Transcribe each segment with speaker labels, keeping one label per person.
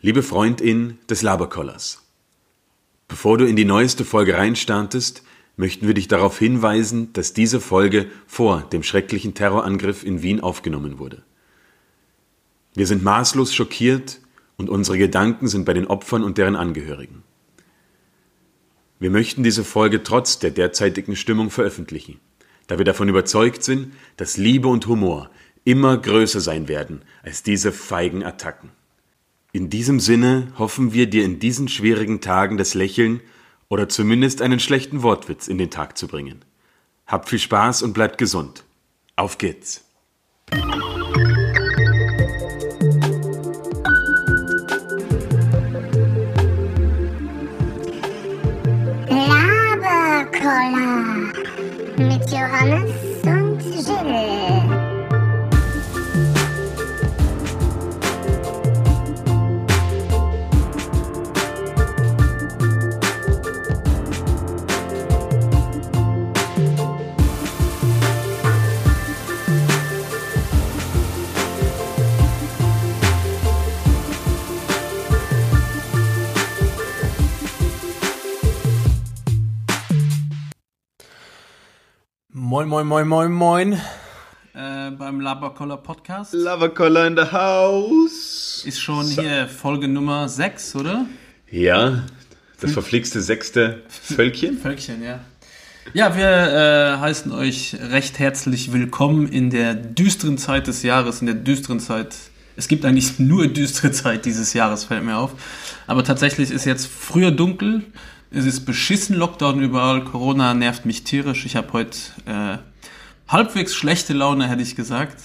Speaker 1: Liebe Freundin des Laberkollers, bevor du in die neueste Folge reinstartest, möchten wir dich darauf hinweisen, dass diese Folge vor dem schrecklichen Terrorangriff in Wien aufgenommen wurde. Wir sind maßlos schockiert und unsere Gedanken sind bei den Opfern und deren Angehörigen. Wir möchten diese Folge trotz der derzeitigen Stimmung veröffentlichen, da wir davon überzeugt sind, dass Liebe und Humor immer größer sein werden als diese feigen Attacken. In diesem Sinne hoffen wir dir in diesen schwierigen Tagen das Lächeln oder zumindest einen schlechten Wortwitz in den Tag zu bringen. Habt viel Spaß und bleibt gesund. Auf geht's!
Speaker 2: Labercola mit Johannes und Jill.
Speaker 3: Moin, moin, moin, moin, moin. Äh, beim Labercoller Podcast.
Speaker 1: Lovercollar in the house.
Speaker 3: Ist schon hier Folge Nummer 6, oder?
Speaker 1: Ja, das verflixte sechste Völkchen.
Speaker 3: Völkchen, ja. Ja, wir äh, heißen euch recht herzlich willkommen in der düsteren Zeit des Jahres, in der düsteren Zeit. Es gibt eigentlich nur düstere Zeit dieses Jahres, fällt mir auf. Aber tatsächlich ist jetzt früher dunkel. Es ist beschissen Lockdown überall. Corona nervt mich tierisch. Ich habe heute äh, halbwegs schlechte Laune, hätte ich gesagt.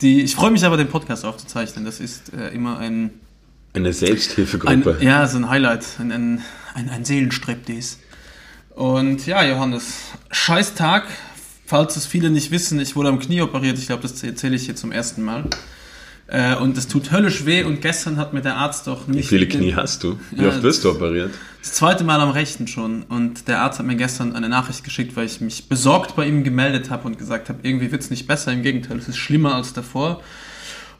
Speaker 3: Die, ich freue mich aber, den Podcast aufzuzeichnen. Das ist äh, immer ein,
Speaker 1: Eine
Speaker 3: ein,
Speaker 1: Selbsthilfegruppe.
Speaker 3: ja, so ein Highlight, ein, ein, ein, ein Seelenstriptease. Und ja, Johannes, scheiß Tag. Falls es viele nicht wissen, ich wurde am Knie operiert. Ich glaube, das erzähle ich hier zum ersten Mal. Äh, und es tut höllisch weh. Und gestern hat mir der Arzt doch nicht.
Speaker 1: Wie viele Knie hast du? Wie
Speaker 3: Ja,
Speaker 1: oft wirst du operiert?
Speaker 3: Das zweite Mal am rechten schon. Und der Arzt hat mir gestern eine Nachricht geschickt, weil ich mich besorgt bei ihm gemeldet habe und gesagt habe, irgendwie wird es nicht besser. Im Gegenteil, es ist schlimmer als davor.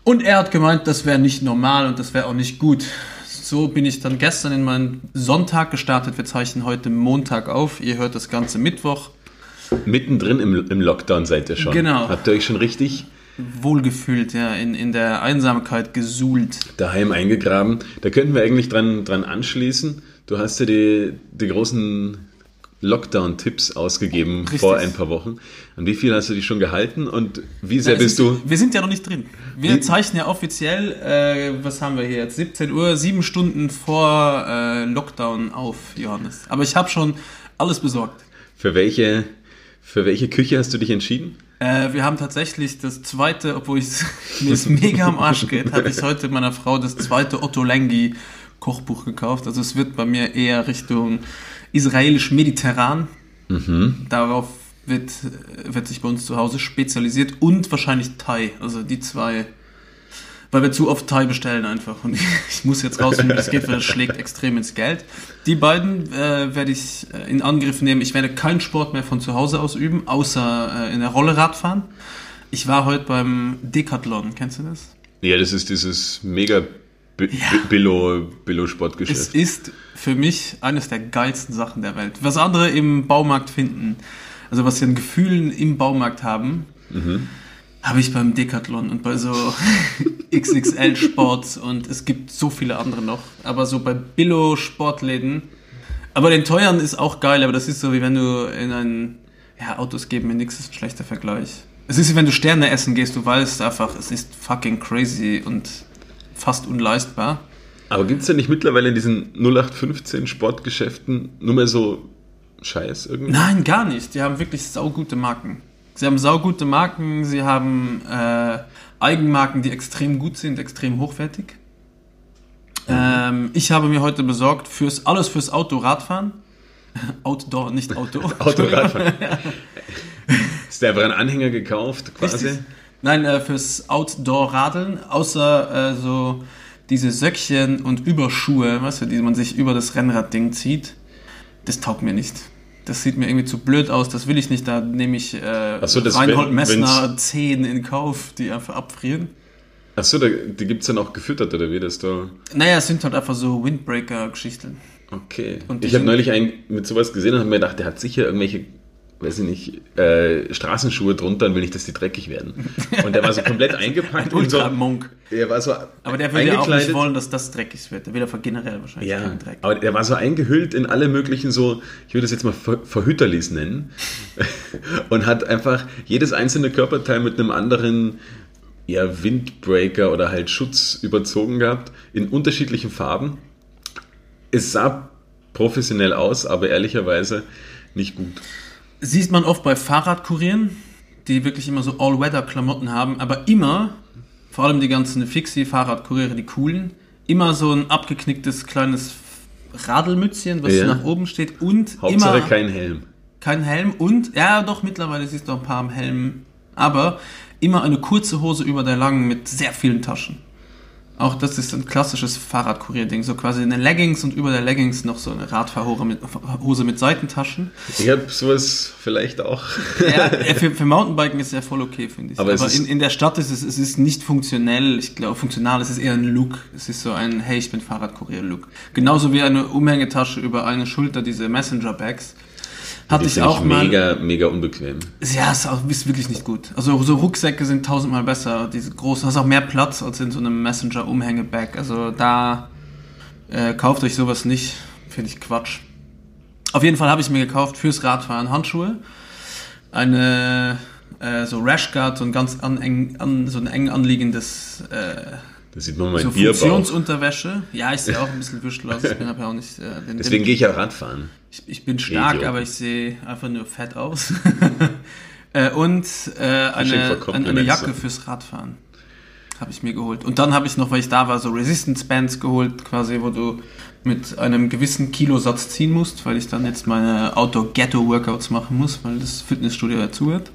Speaker 3: Und er hat gemeint, das wäre nicht normal und das wäre auch nicht gut. So bin ich dann gestern in meinen Sonntag gestartet. Wir zeichnen heute Montag auf. Ihr hört das Ganze Mittwoch.
Speaker 1: Mittendrin im, im Lockdown seid ihr schon.
Speaker 3: Genau.
Speaker 1: Habt ihr euch schon richtig
Speaker 3: Wohlgefühlt, ja, in, in der Einsamkeit gesuhlt.
Speaker 1: daheim eingegraben? Da könnten wir eigentlich dran, dran anschließen. Du hast ja die, die großen Lockdown-Tipps ausgegeben
Speaker 3: Richtig.
Speaker 1: vor ein paar Wochen. An wie viel hast du dich schon gehalten und wie sehr
Speaker 3: Ja,
Speaker 1: bist
Speaker 3: es
Speaker 1: du?
Speaker 3: ist, Wir sind ja noch nicht drin. Wir
Speaker 1: Wie-
Speaker 3: zeichnen ja offiziell, äh, was haben wir hier jetzt? 17 Uhr, sieben Stunden vor äh, Lockdown auf, Johannes. Aber ich habe schon alles besorgt.
Speaker 1: Für welche, für welche Küche hast du dich entschieden?
Speaker 3: Äh, wir haben tatsächlich das zweite, obwohl ich mir es mega am Arsch geht, habe ich heute meiner Frau das zweite Otto Lengi Kochbuch gekauft. Also es wird bei mir eher Richtung israelisch-mediterran. Darauf wird, wird sich bei uns zu Hause spezialisiert und wahrscheinlich Thai. Also die zwei, weil wir zu oft Thai bestellen einfach. Und ich muss jetzt rausfinden, wie das geht, weil das schlägt extrem ins Geld. Die beiden äh, werde ich äh, in Angriff nehmen. Ich werde keinen Sport mehr von zu Hause aus üben, außer äh, in der Rolle Radfahren. Ich war heute beim Decathlon, kennst du das?
Speaker 1: Ja, das ist dieses mega Bi- Bi- Billo, Billo
Speaker 3: Es
Speaker 1: Sportgeschäft.
Speaker 3: ist für mich eines der geilsten Sachen der Welt. Was andere im Baumarkt finden, also was sie an Gefühlen im Baumarkt haben, habe ich beim Decathlon und bei so XXL Sports und es gibt so viele andere noch. Aber so bei Billo Sportläden, aber den teuren ist auch geil, aber das ist so wie wenn du in ein, ja, Autos geben mir nichts, ist ein schlechter Vergleich. Es ist wie wenn du Sterne essen gehst, du weißt einfach, es ist fucking crazy und fast unleistbar.
Speaker 1: Aber gibt es denn nicht mittlerweile in diesen 0815 Sportgeschäften nur mehr so Scheiß irgendwie?
Speaker 3: Nein, gar nicht. Die haben wirklich saugute Marken. Sie haben saugute Marken, sie haben äh, Eigenmarken, die extrem gut sind, extrem hochwertig. Ähm, ich habe mir heute besorgt, fürs, alles fürs Auto, Radfahren. Outdoor, nicht Auto.
Speaker 1: Autoradfahren. Ist der einfach ein Anhänger gekauft, quasi?
Speaker 3: Richtig. Nein, äh, fürs Outdoor-Radeln, außer äh, so diese Söckchen und Überschuhe, weißt du, die man sich über das Rennradding zieht. Das taugt mir nicht. Das sieht mir irgendwie zu blöd aus, das will ich nicht. Da nehme ich äh,
Speaker 1: so,
Speaker 3: Reinhold
Speaker 1: wenn-
Speaker 3: Messner
Speaker 1: wenn's-
Speaker 3: 10 in Kauf, die einfach abfrieren.
Speaker 1: Achso, die gibt es dann auch gefüttert, oder wie das da?
Speaker 3: Naja, es sind halt einfach so Windbreaker-Geschichten.
Speaker 1: Okay. Ich habe neulich einen mit sowas gesehen und habe mir gedacht, der hat sicher irgendwelche, weiß ich nicht, äh, Straßenschuhe drunter und will nicht, dass die dreckig werden. Und der war so komplett eingepackt in so.
Speaker 3: Ultra-Monk.
Speaker 1: Er war so
Speaker 3: Aber der würde ja auch nicht wollen, dass das dreckig wird. Der will einfach generell wahrscheinlich
Speaker 1: Ja,
Speaker 3: keinen Dreck.
Speaker 1: aber der war so eingehüllt in alle möglichen so, ich würde es jetzt mal Ver Verhüterlis nennen, und hat einfach jedes einzelne Körperteil mit einem anderen ja, Windbreaker oder halt Schutz überzogen gehabt, in unterschiedlichen Farben. Es sah professionell aus, aber ehrlicherweise nicht gut.
Speaker 3: Sieht man oft bei Fahrradkurieren, die wirklich immer so All-Weather-Klamotten haben, aber immer, vor allem die ganzen Fixie-Fahrradkuriere, die coolen, immer so ein abgeknicktes kleines Radelmützchen, was
Speaker 1: Ja.
Speaker 3: nach oben steht und
Speaker 1: Hauptsache
Speaker 3: immer
Speaker 1: kein Helm.
Speaker 3: kein Helm und, ja doch, mittlerweile siehst du ein paar am Helm, aber immer eine kurze Hose über der langen mit sehr vielen Taschen. Auch das ist ein klassisches Fahrradkurier-Ding, so quasi eine Leggings und über der Leggings noch so eine Radfahrhose mit, Hose mit Seitentaschen.
Speaker 1: Ich habe sowas vielleicht auch.
Speaker 3: Ja, für, für Mountainbiken ist es ja voll okay, finde ich.
Speaker 1: Aber
Speaker 3: Aber, in, in der Stadt ist es, es ist nicht funktionell. Ich glaube, funktional es ist eher ein Look. Es ist so ein, hey, ich bin Fahrradkurier-Look. Genauso wie eine Umhängetasche über eine Schulter, diese Messenger-Bags. Hatte ich auch mal.
Speaker 1: mega, mega unbequem.
Speaker 3: Ja, ist, auch, ist wirklich nicht gut. Also so Rucksäcke sind tausendmal besser. Diese großen, hast auch mehr Platz als in so einem Messenger-Umhängebag. Also da äh, kauft euch sowas nicht. Finde ich Quatsch. Auf jeden Fall habe ich mir gekauft fürs Radfahren Handschuhe. Eine äh, so Rashguard, so ein ganz an, eng, an, so ein eng anliegendes äh,
Speaker 1: Da sieht man mein
Speaker 3: so
Speaker 1: Bierbauch.
Speaker 3: Funktionsunterwäsche. Ja, ich sehe auch ein bisschen aus. Ich bin aber auch nicht äh, den,
Speaker 1: Deswegen gehe ich ja Radfahren.
Speaker 3: ich, ich bin stark,
Speaker 1: Idiot.
Speaker 3: aber ich sehe einfach nur fett aus. äh, und äh, eine, eine, eine. Jacke fürs Radfahren habe ich mir geholt. Und dann habe ich noch, weil ich da war, so Resistance Bands geholt, quasi, wo du mit einem gewissen Kilosatz ziehen musst, weil ich dann jetzt meine Outdoor-Ghetto-Workouts machen muss, weil das Fitnessstudio dazu hat.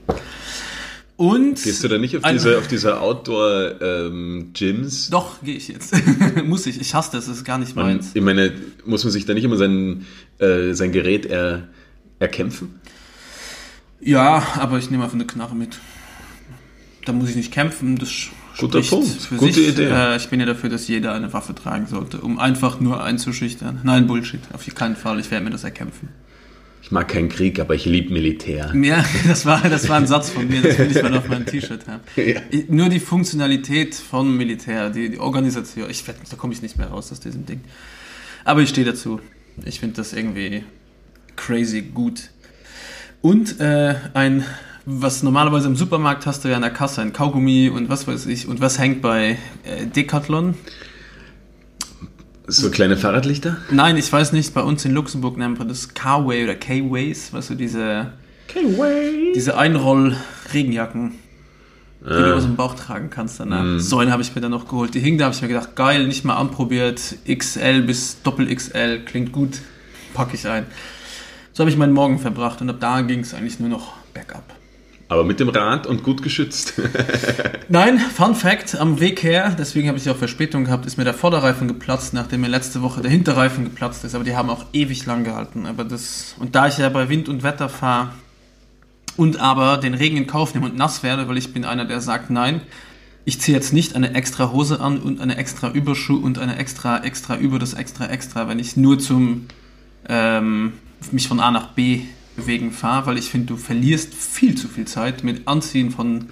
Speaker 3: Und
Speaker 1: Gehst du da nicht auf diese, auf diese Outdoor-Gyms?
Speaker 3: Doch, gehe ich jetzt. muss ich. Ich hasse das, das ist gar nicht
Speaker 1: Man,
Speaker 3: meins.
Speaker 1: ich meine, muss man sich da nicht immer sein, äh, sein Gerät er, erkämpfen?
Speaker 3: Ja, aber ich nehme einfach eine Knarre mit. Da muss ich nicht kämpfen. Das
Speaker 1: Guter Punkt. Gute
Speaker 3: sich.
Speaker 1: Idee.
Speaker 3: Äh, ich bin ja dafür, dass jeder eine Waffe tragen sollte, um einfach nur einzuschüchtern. Nein, Bullshit. Auf keinen Fall. Ich werde mir das erkämpfen.
Speaker 1: Ich mag keinen Krieg, aber ich liebe Militär.
Speaker 3: Ja, das war, das war ein Satz von mir. Das will ich mal auf meinem T-Shirt haben.
Speaker 1: Ja.
Speaker 3: Nur die Funktionalität von Militär, die, die Organisation. Ich da komme ich nicht mehr raus aus diesem Ding. Aber ich stehe dazu. Ich finde das irgendwie crazy gut. Und äh, ein, was normalerweise im Supermarkt hast du ja an der Kasse, ein Kaugummi und was weiß ich. Und was hängt bei äh, Decathlon?
Speaker 1: So kleine Fahrradlichter?
Speaker 3: Nein, ich weiß nicht, bei uns in Luxemburg nennt man das Carway oder K-Ways, weißt du, diese, diese Einroll-Regenjacken, die du aus dem Bauch tragen kannst danach. So einen habe ich mir dann noch geholt. Die hing, da habe ich mir gedacht, geil, nicht mal anprobiert, XL bis Doppel-XL, klingt gut, packe ich ein. So habe ich meinen Morgen verbracht und ab da ging es eigentlich nur noch bergab.
Speaker 1: Aber mit dem Rad und gut geschützt.
Speaker 3: Nein, Fun Fact, am Weg her, deswegen habe ich auch Verspätung gehabt, ist mir der Vorderreifen geplatzt, nachdem mir letzte Woche der Hinterreifen geplatzt ist, aber die haben auch ewig lang gehalten. Aber das, und da ich ja bei Wind und Wetter fahre und aber den Regen in Kauf nehme und nass werde, weil ich bin einer, der sagt, nein, ich ziehe jetzt nicht eine extra Hose an und eine extra Überschuh und eine extra, extra über das extra, extra, wenn ich nur zum, ähm, mich von A nach B bewegen fahre, weil ich finde, du verlierst viel zu viel Zeit mit Anziehen von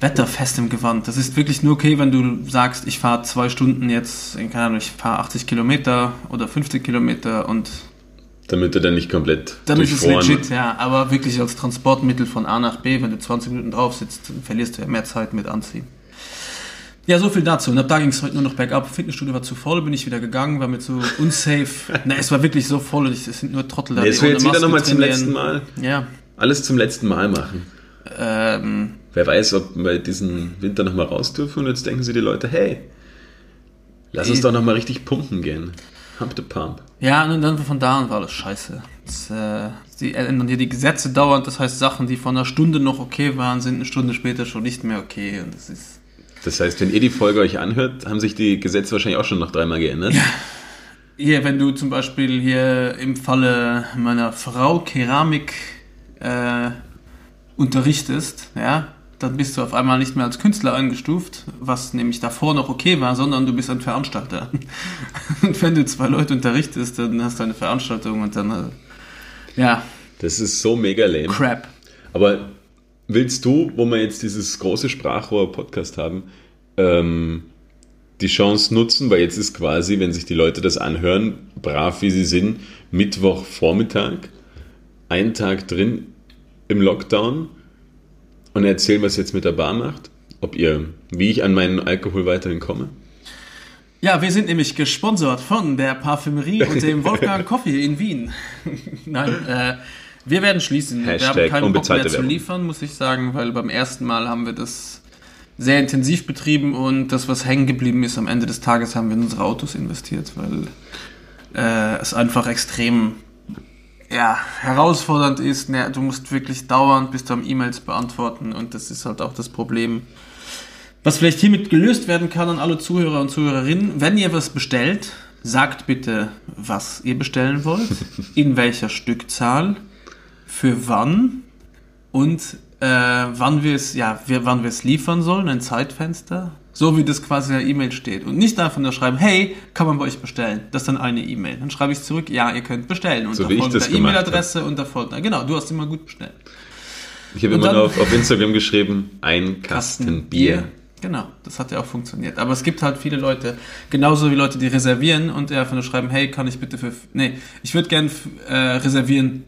Speaker 3: wetterfestem Gewand. Das ist wirklich nur okay, wenn du sagst, ich fahre zwei Stunden jetzt, keine Ahnung, ich fahre 80 Kilometer oder 50 Kilometer und
Speaker 1: Damit du dann nicht komplett
Speaker 3: dann ist legit, ja. Aber wirklich als Transportmittel von A nach B, wenn du 20 Minuten drauf sitzt, verlierst du ja mehr Zeit mit Anziehen. Ja, so viel dazu. Und ab da ging es heute nur noch bergab. Fitnessstudio war zu voll, bin ich wieder gegangen, war mit so unsafe. Na, es war wirklich so voll und es sind nur Trottel da.
Speaker 1: Nee, jetzt wieder
Speaker 3: Maske
Speaker 1: nochmal zum letzten Mal.
Speaker 3: Ja.
Speaker 1: Alles zum letzten Mal machen.
Speaker 3: Ähm,
Speaker 1: Wer weiß, ob wir diesen Winter nochmal raus dürfen und jetzt denken sie die Leute, hey, lass uns
Speaker 3: Eh.
Speaker 1: doch nochmal richtig pumpen gehen. Pump the pump.
Speaker 3: Ja, und dann von da an war alles scheiße. Das, äh, sie ändern hier die Gesetze dauernd, das heißt, Sachen, die vor einer Stunde noch okay waren, sind eine Stunde später schon nicht mehr okay. Und das ist.
Speaker 1: Das heißt, wenn ihr die Folge euch anhört, haben sich die Gesetze wahrscheinlich auch schon noch dreimal geändert.
Speaker 3: Hier, wenn du zum Beispiel hier im Falle meiner Frau Keramik äh, unterrichtest, ja, dann bist du auf einmal nicht mehr als Künstler eingestuft, was nämlich davor noch okay war, sondern du bist ein Veranstalter. Und wenn du zwei Leute unterrichtest, dann hast du eine Veranstaltung und dann, äh, ja,
Speaker 1: Das ist so mega lame.
Speaker 3: Crap.
Speaker 1: Aber willst du, wo wir jetzt dieses große Sprachrohr-Podcast haben, ähm, die Chance nutzen, weil jetzt ist quasi, wenn sich die Leute das anhören, brav wie sie sind, Mittwochvormittag, ein Tag drin im Lockdown und erzählen, was ihr jetzt mit der Bar macht? Ob ihr, wie ich an meinen Alkohol weiterhin komme?
Speaker 3: Ja, wir sind nämlich gesponsert von der Parfümerie und dem Wolfgang Coffee in Wien. Nein, äh, wir werden schließen. wir
Speaker 1: Hashtag
Speaker 3: haben keinen Bock mehr zu liefern, muss ich sagen, weil beim ersten Mal haben wir das sehr intensiv betrieben und das, was hängen geblieben ist, am Ende des Tages haben wir in unsere Autos investiert, weil äh, es einfach extrem ja, herausfordernd ist. Ne, du musst wirklich dauernd bist du am E-Mails beantworten und das ist halt auch das Problem. Was vielleicht hiermit gelöst werden kann an alle Zuhörer und Zuhörerinnen, wenn ihr was bestellt, sagt bitte, was ihr bestellen wollt, in welcher Stückzahl, für wann und äh, wann wir es, ja, wir, wann wir es liefern sollen, ein Zeitfenster, so wie das quasi in der E-Mail steht. Und nicht einfach nur schreiben, hey, kann man bei euch bestellen? Das ist dann eine E-Mail. Dann schreibe ich zurück, ja, ihr könnt bestellen. Und
Speaker 1: So gemacht
Speaker 3: E-Mail-Adresse und da folgt, na, genau, du hast immer gut bestellt.
Speaker 1: Ich habe immer
Speaker 3: dann-
Speaker 1: nur auf, auf Instagram geschrieben, ein Kasten Bier.
Speaker 3: Genau, das hat ja auch funktioniert. Aber es gibt halt viele Leute, genauso wie Leute, die reservieren und einfach nur schreiben, hey, kann ich bitte für, nee, ich würde gern äh, reservieren.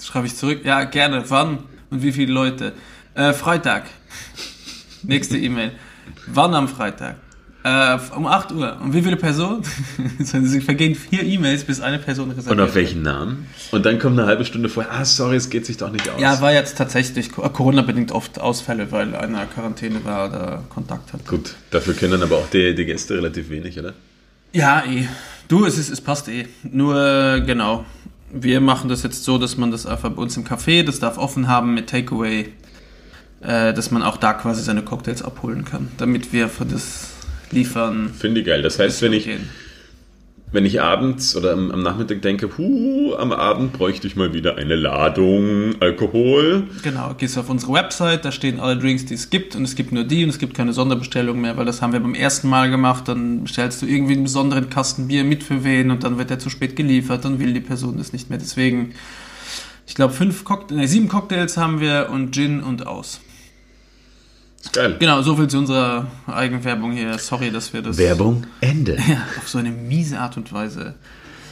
Speaker 3: Schreibe ich zurück, ja, gerne, wann und wie viele Leute? Äh, Freitag. Nächste E-Mail. Wann am Freitag? Äh, um 8 Uhr. Und wie viele Personen? Sie vergehen vier E-Mails, bis eine Person reserviert.
Speaker 1: Und auf welchen Namen? Und dann kommt eine halbe Stunde vorher, ah, sorry, es geht sich doch nicht aus.
Speaker 3: Ja, war jetzt tatsächlich Co- Corona-bedingt oft Ausfälle, weil einer Quarantäne war oder Kontakt hatte.
Speaker 1: Gut, dafür können aber auch die, die Gäste relativ wenig, oder?
Speaker 3: Ja, eh. Du, es, ist, es passt eh. Nur, äh, genau. Wir machen das jetzt so, dass man das einfach bei uns im Café, das darf offen haben mit Takeaway, äh, dass man auch da quasi seine Cocktails abholen kann, damit wir für das Liefern.
Speaker 1: Finde ich geil. Das heißt, wenn ich,
Speaker 3: gehen.
Speaker 1: Wenn ich abends oder am, am Nachmittag denke, puh, am Abend bräuchte ich mal wieder eine Ladung Alkohol.
Speaker 3: Genau, gehst auf unsere Website, da stehen alle Drinks, die es gibt und es gibt nur die und es gibt keine Sonderbestellung mehr, weil das haben wir beim ersten Mal gemacht, dann bestellst du irgendwie einen besonderen Kasten Bier mit für wen und dann wird der zu spät geliefert, dann will die Person das nicht mehr. Deswegen, ich glaube, fünf Cocktails, sieben Cocktails haben wir und Gin und aus.
Speaker 1: Ist geil.
Speaker 3: Genau, so viel zu unserer Eigenwerbung hier. Sorry, dass wir das
Speaker 1: Werbung, Ende.
Speaker 3: ja, auf so eine miese Art und Weise.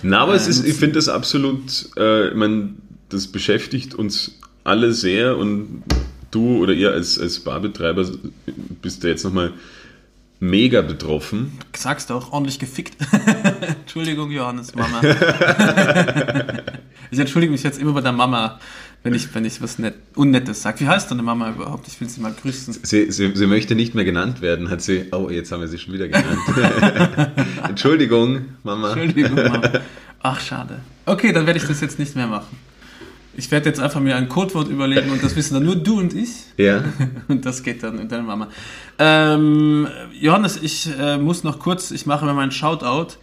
Speaker 1: Na, aber es ist, ich finde das absolut, äh, ich meine, das beschäftigt uns alle sehr und du oder ihr als, als Barbetreiber bist da jetzt nochmal mega betroffen.
Speaker 3: Sagst du auch ordentlich gefickt. Entschuldigung, Johannes, Mama. ich entschuldige mich jetzt immer bei der Mama, wenn ich, wenn ich was Net Unnettes sage. Wie heißt deine Mama überhaupt? Ich will sie mal grüßen.
Speaker 1: Sie, sie, sie möchte nicht mehr genannt werden, hat sie. Oh, jetzt haben wir sie schon wieder genannt. Entschuldigung, Mama.
Speaker 3: Entschuldigung, Mama. Ach, schade. Okay, dann werde ich das jetzt nicht mehr machen. Ich werde jetzt einfach mir ein Codewort überlegen und das wissen dann nur du und ich.
Speaker 1: Ja.
Speaker 3: Und das geht dann in deine Mama. Ähm, Johannes, ich äh, muss noch kurz, ich mache mir meinen Shoutout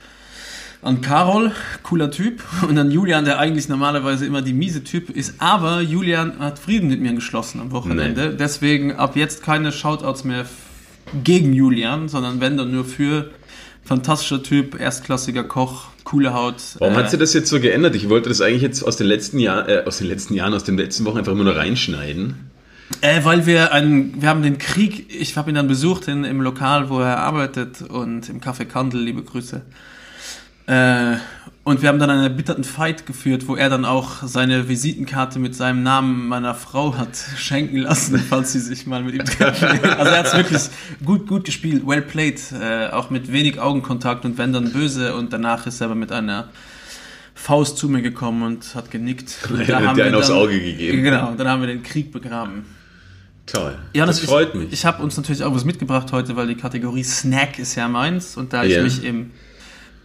Speaker 3: an Carol, cooler Typ, und an Julian, der eigentlich normalerweise immer die miese Typ ist, aber Julian hat Frieden mit mir geschlossen am Wochenende. Deswegen ab jetzt keine Shoutouts mehr gegen Julian, sondern wenn dann nur für fantastischer Typ, erstklassiger Koch, coole Haut.
Speaker 1: Warum
Speaker 3: äh,
Speaker 1: hat sie das jetzt so geändert? Ich wollte das eigentlich jetzt aus den letzten Jahren, äh, aus den letzten Jahren, aus den letzten Wochen einfach immer nur reinschneiden.
Speaker 3: Äh, weil wir einen, wir haben den Krieg, ich habe ihn dann besucht in, im Lokal, wo er arbeitet und im Café Kandel, liebe Grüße. Äh, und wir haben dann einen erbitterten Fight geführt, wo er dann auch seine Visitenkarte mit seinem Namen meiner Frau hat schenken lassen, falls sie sich mal mit ihm treffen. Also er hat es wirklich gut, gut gespielt, well played, äh, auch mit wenig Augenkontakt und wenn dann böse und danach ist er aber mit einer Faust zu mir gekommen und hat genickt. Und
Speaker 1: Er hat dir einen aufs Auge gegeben.
Speaker 3: Genau, dann haben wir den Krieg begraben.
Speaker 1: Toll.
Speaker 3: Ja,
Speaker 1: das
Speaker 3: ich,
Speaker 1: freut mich.
Speaker 3: Ich habe uns natürlich auch was mitgebracht heute, weil die Kategorie Snack ist ja meins und da
Speaker 1: Ja.
Speaker 3: ich mich im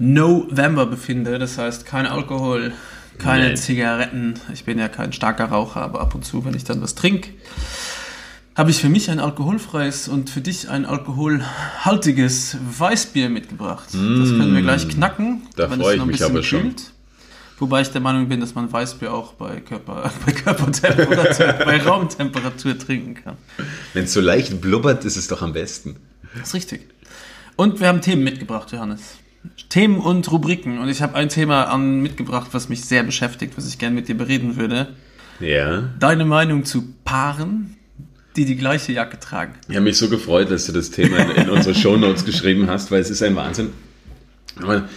Speaker 3: November befinde, das heißt kein Alkohol, keine
Speaker 1: Nein.
Speaker 3: Zigaretten. Ich bin ja kein starker Raucher, aber ab und zu, wenn ich dann was trinke, habe ich für mich ein alkoholfreies und für dich ein alkoholhaltiges Weißbier mitgebracht. Das können wir gleich knacken.
Speaker 1: Mm. Da
Speaker 3: wenn
Speaker 1: freu
Speaker 3: es
Speaker 1: ich
Speaker 3: noch ein
Speaker 1: mich
Speaker 3: bisschen
Speaker 1: aber schon.
Speaker 3: kühlt. Wobei ich der Meinung bin, dass man Weißbier auch bei, Körper, bei Körpertemperatur, bei Raumtemperatur trinken kann.
Speaker 1: Wenn es so leicht blubbert, ist es doch am besten.
Speaker 3: Das ist richtig. Und wir haben Themen mitgebracht, Johannes. Themen und Rubriken. Und ich habe ein Thema an mitgebracht, was mich sehr beschäftigt, was ich gerne mit dir bereden würde.
Speaker 1: Ja.
Speaker 3: Deine Meinung zu Paaren, die die gleiche Jacke tragen.
Speaker 1: Ich habe mich so gefreut, dass du das Thema in, in unsere Shownotes geschrieben hast, weil es ist ein Wahnsinn. Wenn man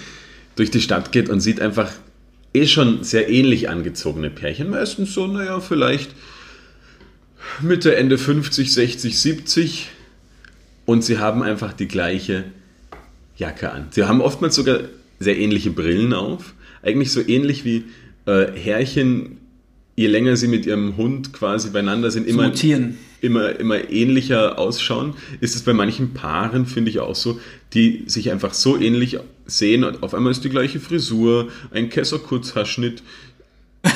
Speaker 1: durch die Stadt geht und sieht einfach eh schon sehr ähnlich angezogene Pärchen. Meistens so, naja, vielleicht Mitte, Ende 50, 60, 70. Und sie haben einfach die gleiche Jacke an. Sie haben oftmals sogar sehr ähnliche Brillen auf. Eigentlich so ähnlich wie äh, Herrchen, je länger sie mit ihrem Hund quasi beieinander sind, immer,
Speaker 3: mutieren.
Speaker 1: immer, immer ähnlicher ausschauen. Ist es bei manchen Paaren, finde ich auch so, die sich einfach so ähnlich sehen und auf einmal ist die gleiche Frisur, ein Kesser-Kurzhaarschnitt,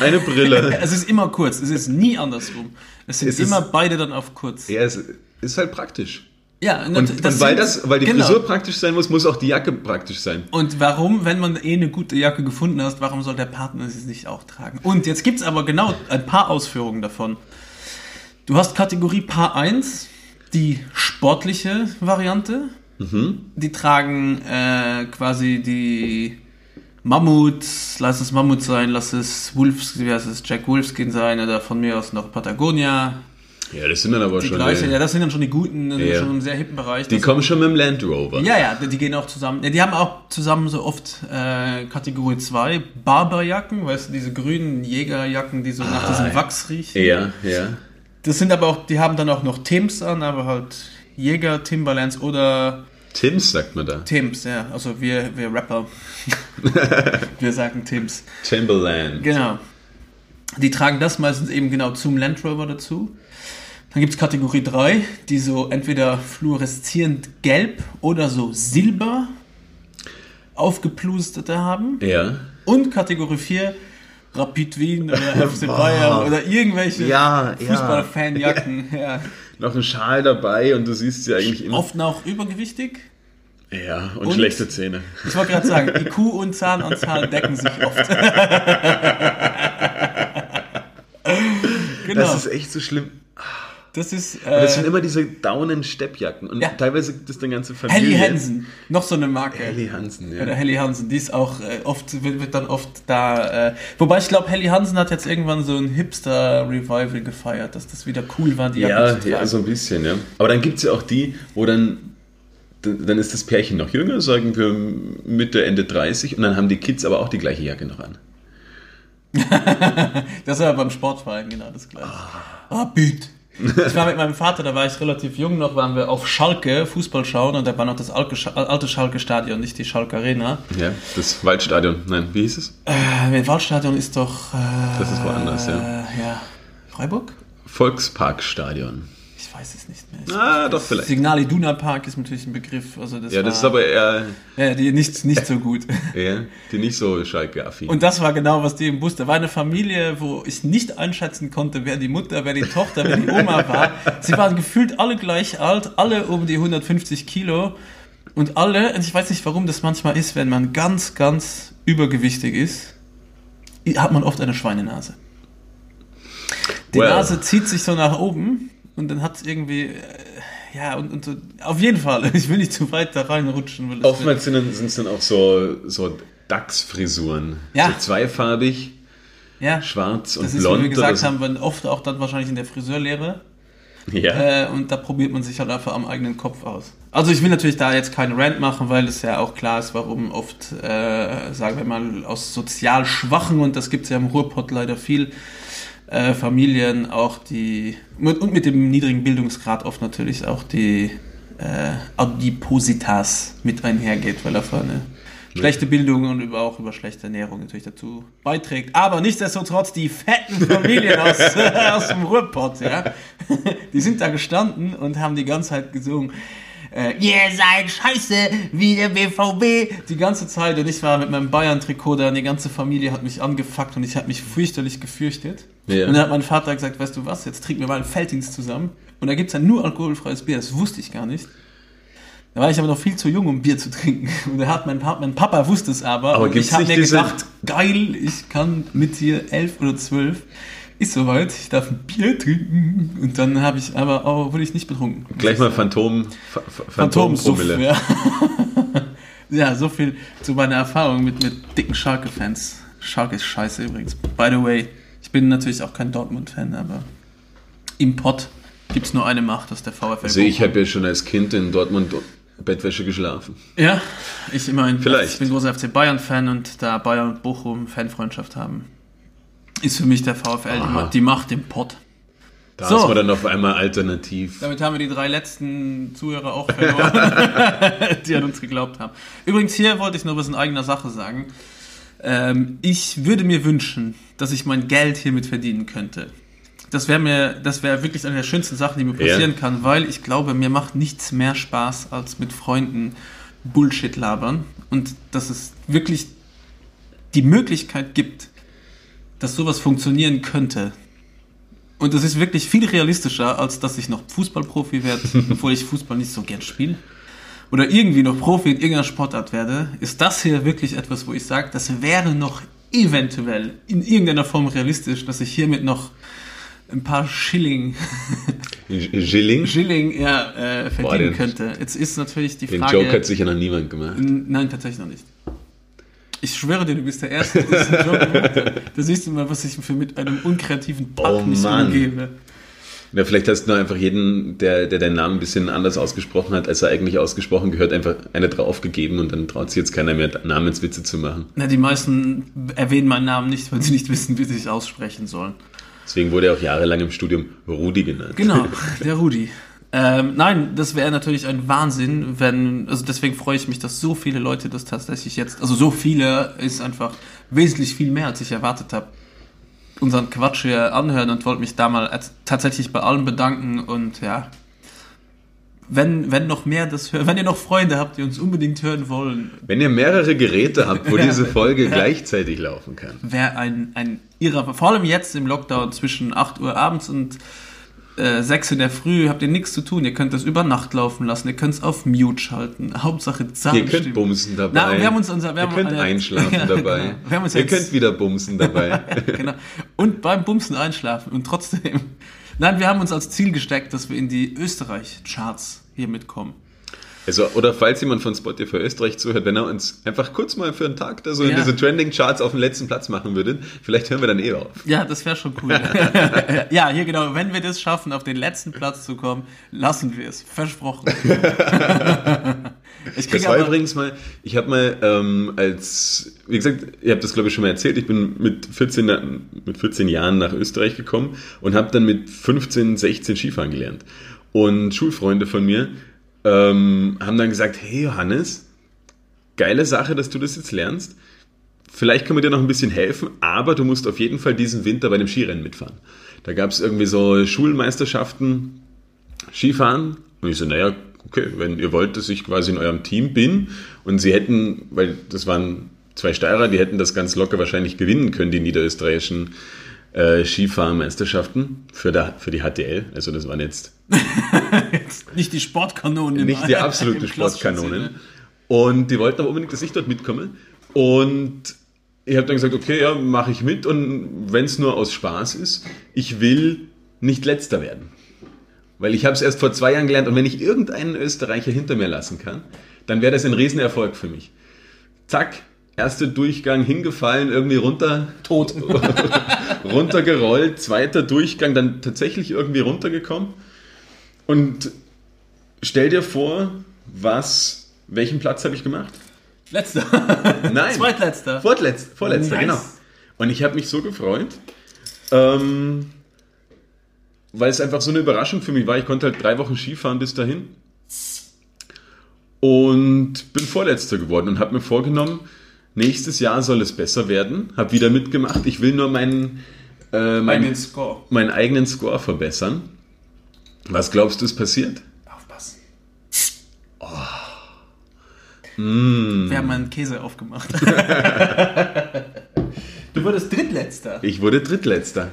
Speaker 1: eine Brille.
Speaker 3: Es ist immer kurz, es ist nie andersrum. Es sind
Speaker 1: Es ist-
Speaker 3: immer beide dann auf kurz.
Speaker 1: ja, es ist halt praktisch.
Speaker 3: Ja,
Speaker 1: Und, und weil,
Speaker 3: sind-
Speaker 1: das, weil die
Speaker 3: genau.
Speaker 1: Frisur praktisch sein muss, muss auch die Jacke praktisch sein.
Speaker 3: Und warum, wenn man eh eine gute Jacke gefunden hat, warum soll der Partner sie nicht auch tragen? Und jetzt gibt es aber genau ein paar Ausführungen davon. Du hast Kategorie Paar 1, die sportliche Variante. Die tragen äh, quasi die Mammuts, lass es Mammut sein, lass es Wolfs, wie heißt es, Jack Wolfskin sein oder von mir aus noch Patagonia.
Speaker 1: Ja, das sind dann aber
Speaker 3: Die
Speaker 1: schon.
Speaker 3: gleiche,
Speaker 1: die,
Speaker 3: ja, das sind dann schon die guten,
Speaker 1: Ja.
Speaker 3: schon im sehr hippen Bereich.
Speaker 1: die kommen schon mit dem Land Rover.
Speaker 3: ja, ja, die gehen auch zusammen. Ja, die haben auch zusammen so oft äh, Kategorie 2 Barberjacken, weißt du, diese grünen Jägerjacken, die so nach diesem Wachs riechen.
Speaker 1: ja. ja.
Speaker 3: Das sind aber auch, die haben dann auch noch Tims an, aber halt Jäger, Timberlands oder
Speaker 1: Tims sagt man da.
Speaker 3: Tims, ja. Also wir, wir Rapper. wir sagen Tims.
Speaker 1: Timberland.
Speaker 3: Genau. Die tragen das meistens eben genau zum Land Rover dazu. Dann gibt es Kategorie 3, die so entweder fluoreszierend gelb oder so silber aufgeplusterte haben.
Speaker 1: Ja.
Speaker 3: Und Kategorie 4, Rapid Wien oder FC Bayern oder irgendwelche
Speaker 1: Ja, ja.
Speaker 3: Fußballfanjacken. Ja.
Speaker 1: Noch ein Schal dabei und du siehst sie eigentlich immer.
Speaker 3: Oft noch übergewichtig.
Speaker 1: Ja, und,
Speaker 3: Und?
Speaker 1: schlechte Zähne.
Speaker 3: Ich wollte gerade sagen, IQ und Zahnanzahl decken sich oft. genau.
Speaker 1: Das ist echt so schlimm.
Speaker 3: Das ist
Speaker 1: Und das sind
Speaker 3: äh,
Speaker 1: immer diese daunen Steppjacken. Und
Speaker 3: Ja.
Speaker 1: teilweise gibt es eine ganze Familie.
Speaker 3: Helly Hansen, noch so eine Marke.
Speaker 1: Helly Hansen, ja.
Speaker 3: Oder Helly Hansen, die ist auch äh, oft, wird, wird dann oft da. Äh, wobei ich glaube, Helly Hansen hat jetzt irgendwann so ein Hipster-Revival gefeiert, dass das wieder cool war, die
Speaker 1: Ja,
Speaker 3: Jacke zu
Speaker 1: ja,
Speaker 3: tragen.
Speaker 1: so ein bisschen, ja. Aber dann gibt es ja auch die, wo dann, dann ist das Pärchen noch jünger, sagen wir Mitte, Ende 30, und dann haben die Kids aber auch die gleiche Jacke noch an.
Speaker 3: Das war beim Sportverein genau das gleiche. Ah, Rapid. Ich war mit meinem Vater, da war ich relativ jung noch, waren wir auf Schalke Fußball schauen und da war noch das alte Sch- alte Schalke-Stadion, nicht die Schalke Arena.
Speaker 1: Ja, das Waldstadion. Nein, wie hieß es?
Speaker 3: Äh, Waldstadion ist doch. Äh,
Speaker 1: Das ist woanders, ja.
Speaker 3: Ja. Freiburg?
Speaker 1: Volksparkstadion.
Speaker 3: Ich weiß es nicht mehr. Ich
Speaker 1: Ah, doch vielleicht.
Speaker 3: Signal Iduna Park ist natürlich ein Begriff. Also das
Speaker 1: Ja,
Speaker 3: war,
Speaker 1: das ist aber eher,
Speaker 3: ja, die nicht, nicht so gut.
Speaker 1: eher die nicht so Schalke-affin.
Speaker 3: Und das war genau, was die im Bus. Da war eine Familie, wo ich nicht einschätzen konnte, wer die Mutter, wer die Tochter, wer die Oma war. Sie waren gefühlt alle gleich alt, alle um die 150 Kilo. Und alle, und ich weiß nicht, warum das manchmal ist, wenn man ganz, ganz übergewichtig ist, hat man oft eine Schweinenase. Die
Speaker 1: Well.
Speaker 3: Nase zieht sich so nach oben und dann hat es irgendwie, äh, ja, und, und so, auf jeden Fall, ich will nicht zu weit da reinrutschen.
Speaker 1: Oftmals sind es dann auch so, so Dachsfrisuren.
Speaker 3: Ja.
Speaker 1: So zweifarbig,
Speaker 3: ja,
Speaker 1: schwarz und
Speaker 3: das ist,
Speaker 1: blond.
Speaker 3: wie wir gesagt
Speaker 1: so.
Speaker 3: haben, wenn oft auch dann wahrscheinlich in der Friseurlehre.
Speaker 1: Ja.
Speaker 3: Äh, und da probiert man sich halt einfach am eigenen Kopf aus. Also ich will natürlich da jetzt keinen Rant machen, weil es ja auch klar ist, warum oft, äh, sagen wir mal, aus sozial schwachen, und das gibt es ja im Ruhrpott leider viel, äh, Familien auch die, mit, und mit dem niedrigen Bildungsgrad oft natürlich auch die äh, Adipositas mit einhergeht, weil einfach eine schlechte Bildung und über, auch über schlechte Ernährung natürlich dazu beiträgt. Aber nichtsdestotrotz die fetten Familien aus, aus dem Ruhrpott, ja, die sind da gestanden und haben die ganze Zeit gesungen. Äh, Ihr seid scheiße wie der BVB. Die ganze Zeit und ich war mit meinem Bayern-Trikot da und die ganze Familie hat mich angefuckt und ich habe mich fürchterlich gefürchtet.
Speaker 1: Ja.
Speaker 3: Und dann hat mein Vater gesagt, weißt du was, jetzt trinken wir mal einen Felddienst zusammen. Und da gibt's dann nur alkoholfreies Bier, das wusste ich gar nicht. Da war ich aber noch viel zu jung, um Bier zu trinken. Und er hat mein, Pa- mein Papa wusste es aber.
Speaker 1: Aber
Speaker 3: und ich habe mir gedacht, geil, ich kann mit dir elf oder zwölf. Ist soweit, ich darf ein Bier trinken. Und dann habe ich aber auch, wurde ich nicht betrunken.
Speaker 1: Gleich mal Phantom, Ph- Ph-
Speaker 3: Phantomsuff,
Speaker 1: Phantompromille.
Speaker 3: ja. ja, so viel zu meiner Erfahrung mit, mit dicken Schalke-Fans. Schalke ist scheiße übrigens. By the way, bin natürlich auch kein Dortmund-Fan, aber im Pott gibt es nur eine Macht, das ist der VfL.
Speaker 1: Also ich habe ja schon als Kind in Dortmund Bettwäsche geschlafen.
Speaker 3: Ja, ich immerhin.
Speaker 1: Vielleicht.
Speaker 3: Ich bin großer FC Bayern-Fan und da Bayern und Bochum Fanfreundschaft haben, ist für mich der VfL die,
Speaker 1: Aha.
Speaker 3: Die Macht im Pott.
Speaker 1: Da
Speaker 3: So.
Speaker 1: ist man dann auf einmal alternativ.
Speaker 3: Damit haben wir die drei letzten Zuhörer auch verloren, die an uns geglaubt haben. Übrigens, hier wollte ich noch was in eigener Sache sagen. Ähm, ich würde mir wünschen, dass ich mein Geld hiermit verdienen könnte. Das wäre mir, das wäre wirklich eine der schönsten Sachen, die mir passieren kann, weil ich glaube, mir macht nichts mehr Spaß, als mit Freunden Bullshit labern. Und dass es wirklich die Möglichkeit gibt, dass sowas funktionieren könnte. Und das ist wirklich viel realistischer, als dass ich noch Fußballprofi werde, obwohl ich Fußball nicht so gern spiele. Oder irgendwie noch Profi in irgendeiner Sportart werde. Ist das hier wirklich etwas, wo ich sage, das wäre noch eventuell in irgendeiner Form realistisch, dass ich hiermit noch ein paar Schilling,
Speaker 1: Gilling?
Speaker 3: Schilling ja, äh, verdienen
Speaker 1: Boah, den-
Speaker 3: könnte. Jetzt ist natürlich die
Speaker 1: Den
Speaker 3: Frage.
Speaker 1: Joke hat sicher noch niemand gemacht.
Speaker 3: Nein, tatsächlich noch nicht. Ich schwöre dir, du bist der Erste, der diesen Joke gemacht hat. Da siehst du mal, was ich für mit einem unkreativen Pack
Speaker 1: Oh
Speaker 3: mich umgebe.
Speaker 1: Ja, vielleicht hast du nur einfach jeden, der, der deinen Namen ein bisschen anders ausgesprochen hat, als er eigentlich ausgesprochen gehört, einfach eine draufgegeben und dann traut sich jetzt keiner mehr, Namenswitze zu machen.
Speaker 3: Na, die meisten erwähnen meinen Namen nicht, weil sie nicht wissen, wie sie es aussprechen sollen.
Speaker 1: Deswegen wurde er auch jahrelang im Studium Rudi genannt.
Speaker 3: Genau, der Rudi. Ähm, nein, das wäre natürlich ein Wahnsinn, wenn, also deswegen freue ich mich, dass so viele Leute das tatsächlich jetzt, also so viele ist einfach wesentlich viel mehr, als ich erwartet habe, unseren Quatsch hier anhören und wollte mich da mal tatsächlich bei allen bedanken und ja, wenn, wenn noch mehr das hören, wenn ihr noch Freunde habt, die uns unbedingt hören wollen,
Speaker 1: Wenn ihr mehrere Geräte habt, wo diese Folge gleichzeitig laufen kann.
Speaker 3: wäre ein, ein irrer, vor allem jetzt im Lockdown zwischen 8 Uhr abends und äh, 6 in der Früh habt ihr nichts zu tun. Ihr könnt das über Nacht laufen lassen, ihr könnt es auf Mute schalten. Hauptsache Zahlen
Speaker 1: Ihr könnt
Speaker 3: stimmen.
Speaker 1: bumsen dabei.
Speaker 3: Na, wir haben uns unser, wir
Speaker 1: ihr
Speaker 3: haben
Speaker 1: könnt
Speaker 3: eine-
Speaker 1: einschlafen
Speaker 3: Ja,
Speaker 1: dabei.
Speaker 3: genau. Wir haben uns
Speaker 1: ihr
Speaker 3: jetzt-
Speaker 1: könnt wieder bumsen dabei.
Speaker 3: genau. Und beim Bumsen einschlafen und trotzdem. Nein, wir haben uns als Ziel gesteckt, dass wir in die Österreich-Charts hier mitkommen.
Speaker 1: Also, oder falls jemand von Spotify Österreich zuhört, wenn er uns einfach kurz mal für einen Tag da so in
Speaker 3: Ja.
Speaker 1: diese Trending Charts auf den letzten Platz machen würde, vielleicht hören wir dann eh auf.
Speaker 3: Ja, das wäre schon cool. ja, hier genau. Wenn wir das schaffen, auf den letzten Platz zu kommen, lassen wir es. Versprochen. ich
Speaker 1: Das war übrigens mal, ich habe mal ähm, als, wie gesagt, ihr habt das glaube ich schon mal erzählt, ich bin mit 14, na- mit 14 Jahren nach Österreich gekommen und habe dann mit 15, 16 Skifahren gelernt. Und Schulfreunde von mir ähm, haben dann gesagt, hey Johannes, geile Sache, dass du das jetzt lernst. Vielleicht können wir dir noch ein bisschen helfen, aber du musst auf jeden Fall diesen Winter bei dem Skirennen mitfahren. Da gab es irgendwie so Schulmeisterschaften, Skifahren. Und ich so, naja, okay, wenn ihr wollt, dass ich quasi in eurem Team bin und sie hätten, weil das waren zwei Steirer, die hätten das ganz locker wahrscheinlich gewinnen können, die niederösterreichischen äh, Skifahrmeisterschaften für, für die HTL. Also das waren jetzt
Speaker 3: nicht die Sportkanonen.
Speaker 1: nicht die absolute Sportkanonen. Und die wollten aber unbedingt, dass ich dort mitkomme. Und ich habe dann gesagt, okay, ja, mache ich mit. Und wenn es nur aus Spaß ist, ich will nicht letzter werden. Weil ich habe es erst vor zwei Jahren gelernt und wenn ich irgendeinen Österreicher hinter mir lassen kann, dann wäre das ein Riesenerfolg für mich. Zack, erster Durchgang hingefallen, irgendwie runter,
Speaker 3: Tot.
Speaker 1: runtergerollt, zweiter Durchgang, dann tatsächlich irgendwie runtergekommen. Und stell dir vor, was, welchen Platz habe ich gemacht?
Speaker 3: Letzter.
Speaker 1: Nein.
Speaker 3: Zweitletzter.
Speaker 1: Vorletz, vorletzter,
Speaker 3: Nice.
Speaker 1: genau. Und ich habe mich so gefreut, ähm, weil es einfach so eine Überraschung für mich war. Ich konnte halt drei Wochen Skifahren bis dahin und bin Vorletzter geworden und habe mir vorgenommen, nächstes Jahr soll es besser werden. Habe wieder mitgemacht. Ich will nur meinen, äh, meinen,
Speaker 3: Score.
Speaker 1: meinen eigenen Score verbessern. Was glaubst du, ist passiert?
Speaker 3: Aufpassen.
Speaker 1: Oh. Mm.
Speaker 3: Wir haben einen Käse aufgemacht. du wurdest Drittletzter.
Speaker 1: Ich wurde Drittletzter.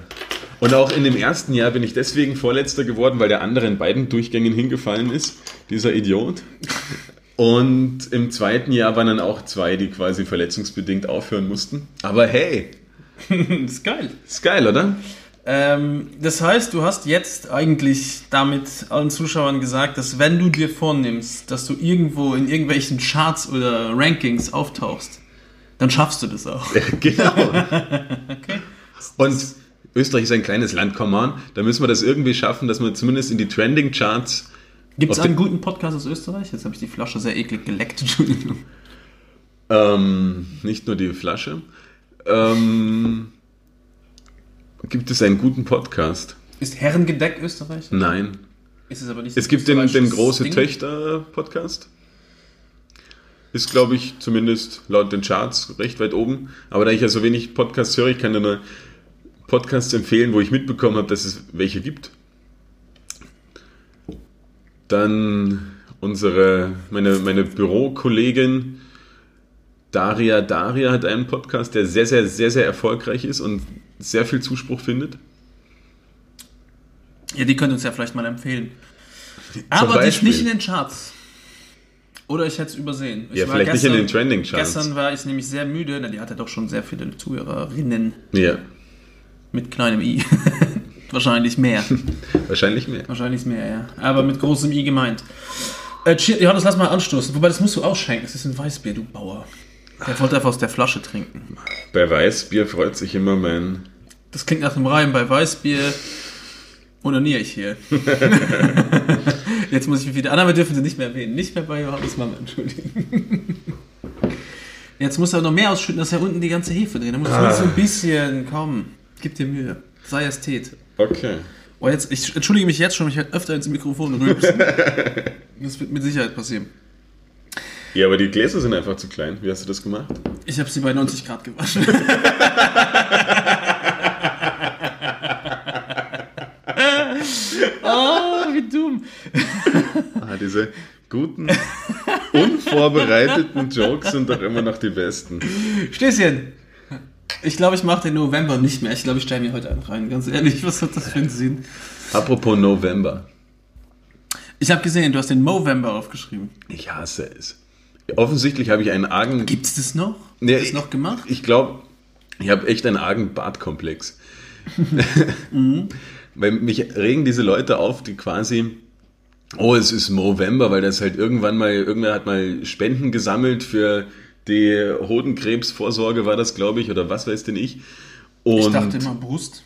Speaker 1: Und auch in dem ersten Jahr bin ich deswegen Vorletzter geworden, weil der andere in beiden Durchgängen hingefallen ist, dieser Idiot. Und im zweiten Jahr waren dann auch zwei, die quasi verletzungsbedingt aufhören mussten. Aber hey,
Speaker 3: ist geil.
Speaker 1: ist geil, oder?
Speaker 3: Ähm, das heißt, du hast jetzt eigentlich damit allen Zuschauern gesagt, dass wenn du dir vornimmst, dass du irgendwo in irgendwelchen Charts oder Rankings auftauchst, dann schaffst du das auch.
Speaker 1: genau.
Speaker 3: Okay.
Speaker 1: Und Österreich ist ein kleines Land, come on. Da müssen wir das irgendwie schaffen, dass wir zumindest in die Trending Charts.
Speaker 3: Gibt es einen guten Podcast aus Österreich? Jetzt habe ich die Flasche sehr eklig geleckt. Entschuldigung.
Speaker 1: Ähm, nicht nur die Flasche. Ähm, gibt es einen guten Podcast?
Speaker 3: Ist Herrengedeck Österreich?
Speaker 1: Nein.
Speaker 3: Ist es aber nicht.
Speaker 1: Es gibt den, den große? Töchter-Podcast. Ist, glaube ich, zumindest laut den Charts recht weit oben. Aber da ich ja so wenig Podcasts höre, ich kann dir nur Podcasts empfehlen, wo ich mitbekommen habe, dass es welche gibt. Dann unsere, meine, meine Bürokollegin Daria Daria hat einen Podcast, der sehr, sehr, sehr, sehr erfolgreich ist und sehr viel Zuspruch findet.
Speaker 3: Ja, die könnt uns ja vielleicht mal empfehlen. Aber die ist nicht in den Charts. Oder ich hätte es übersehen. Ich
Speaker 1: Ja, vielleicht nicht in den Trending-Charts.
Speaker 3: Gestern war ich nämlich sehr müde. Na, die hatte doch schon sehr viele Zuhörerinnen
Speaker 1: Ja,
Speaker 3: mit kleinem i. Wahrscheinlich mehr.
Speaker 1: wahrscheinlich mehr.
Speaker 3: Wahrscheinlich mehr, ja. Aber mit großem i gemeint. Äh, Johannes, lass mal anstoßen. Wobei, das musst du ausschenken. Es ist ein Weißbier, du Bauer. Der wollte einfach aus der Flasche trinken.
Speaker 1: Bei Weißbier freut sich immer mein.
Speaker 3: Das klingt nach einem Reim. Bei Weißbier onaniere ich hier. Jetzt muss ich mich wieder... Ah, wir dürfen sie nicht mehr erwähnen. Nicht mehr bei Johannes Mama, entschuldigen. Jetzt muss er noch mehr ausschütten, dass er unten die ganze Hefe drin. Da muss ah. so ein bisschen... Komm, gib dir Mühe. Sei Ästhet.
Speaker 1: Okay.
Speaker 3: Oh, jetzt, ich entschuldige mich jetzt schon, ich werde öfter ins Mikrofon rülpsen. das wird mit Sicherheit passieren.
Speaker 1: Ja, aber die Gläser sind einfach zu klein. Wie hast du das gemacht?
Speaker 3: Ich habe sie bei 90 Grad gewaschen. oh, wie dumm.
Speaker 1: Ah, diese guten, unvorbereiteten Jokes sind doch immer noch die besten.
Speaker 3: Stößchen. Ich glaube, ich mache den November nicht mehr. Ich glaube, ich stelle mir heute einen rein. Ganz ehrlich, was hat das für einen Sinn?
Speaker 1: Apropos November.
Speaker 3: Ich habe gesehen, du hast den Movember aufgeschrieben.
Speaker 1: Ich hasse es. Offensichtlich habe ich einen argen.
Speaker 3: Gibt es das noch?
Speaker 1: Nee,
Speaker 3: Ist das noch gemacht?
Speaker 1: Ich glaube, ich habe echt einen argen Bartkomplex. Weil mich regen diese Leute auf, die quasi, oh, es ist November, weil das halt irgendwann mal, irgendwer hat mal Spenden gesammelt für die Hodenkrebsvorsorge, war das, glaube ich, oder was weiß denn ich. Und,
Speaker 3: ich dachte immer Brust.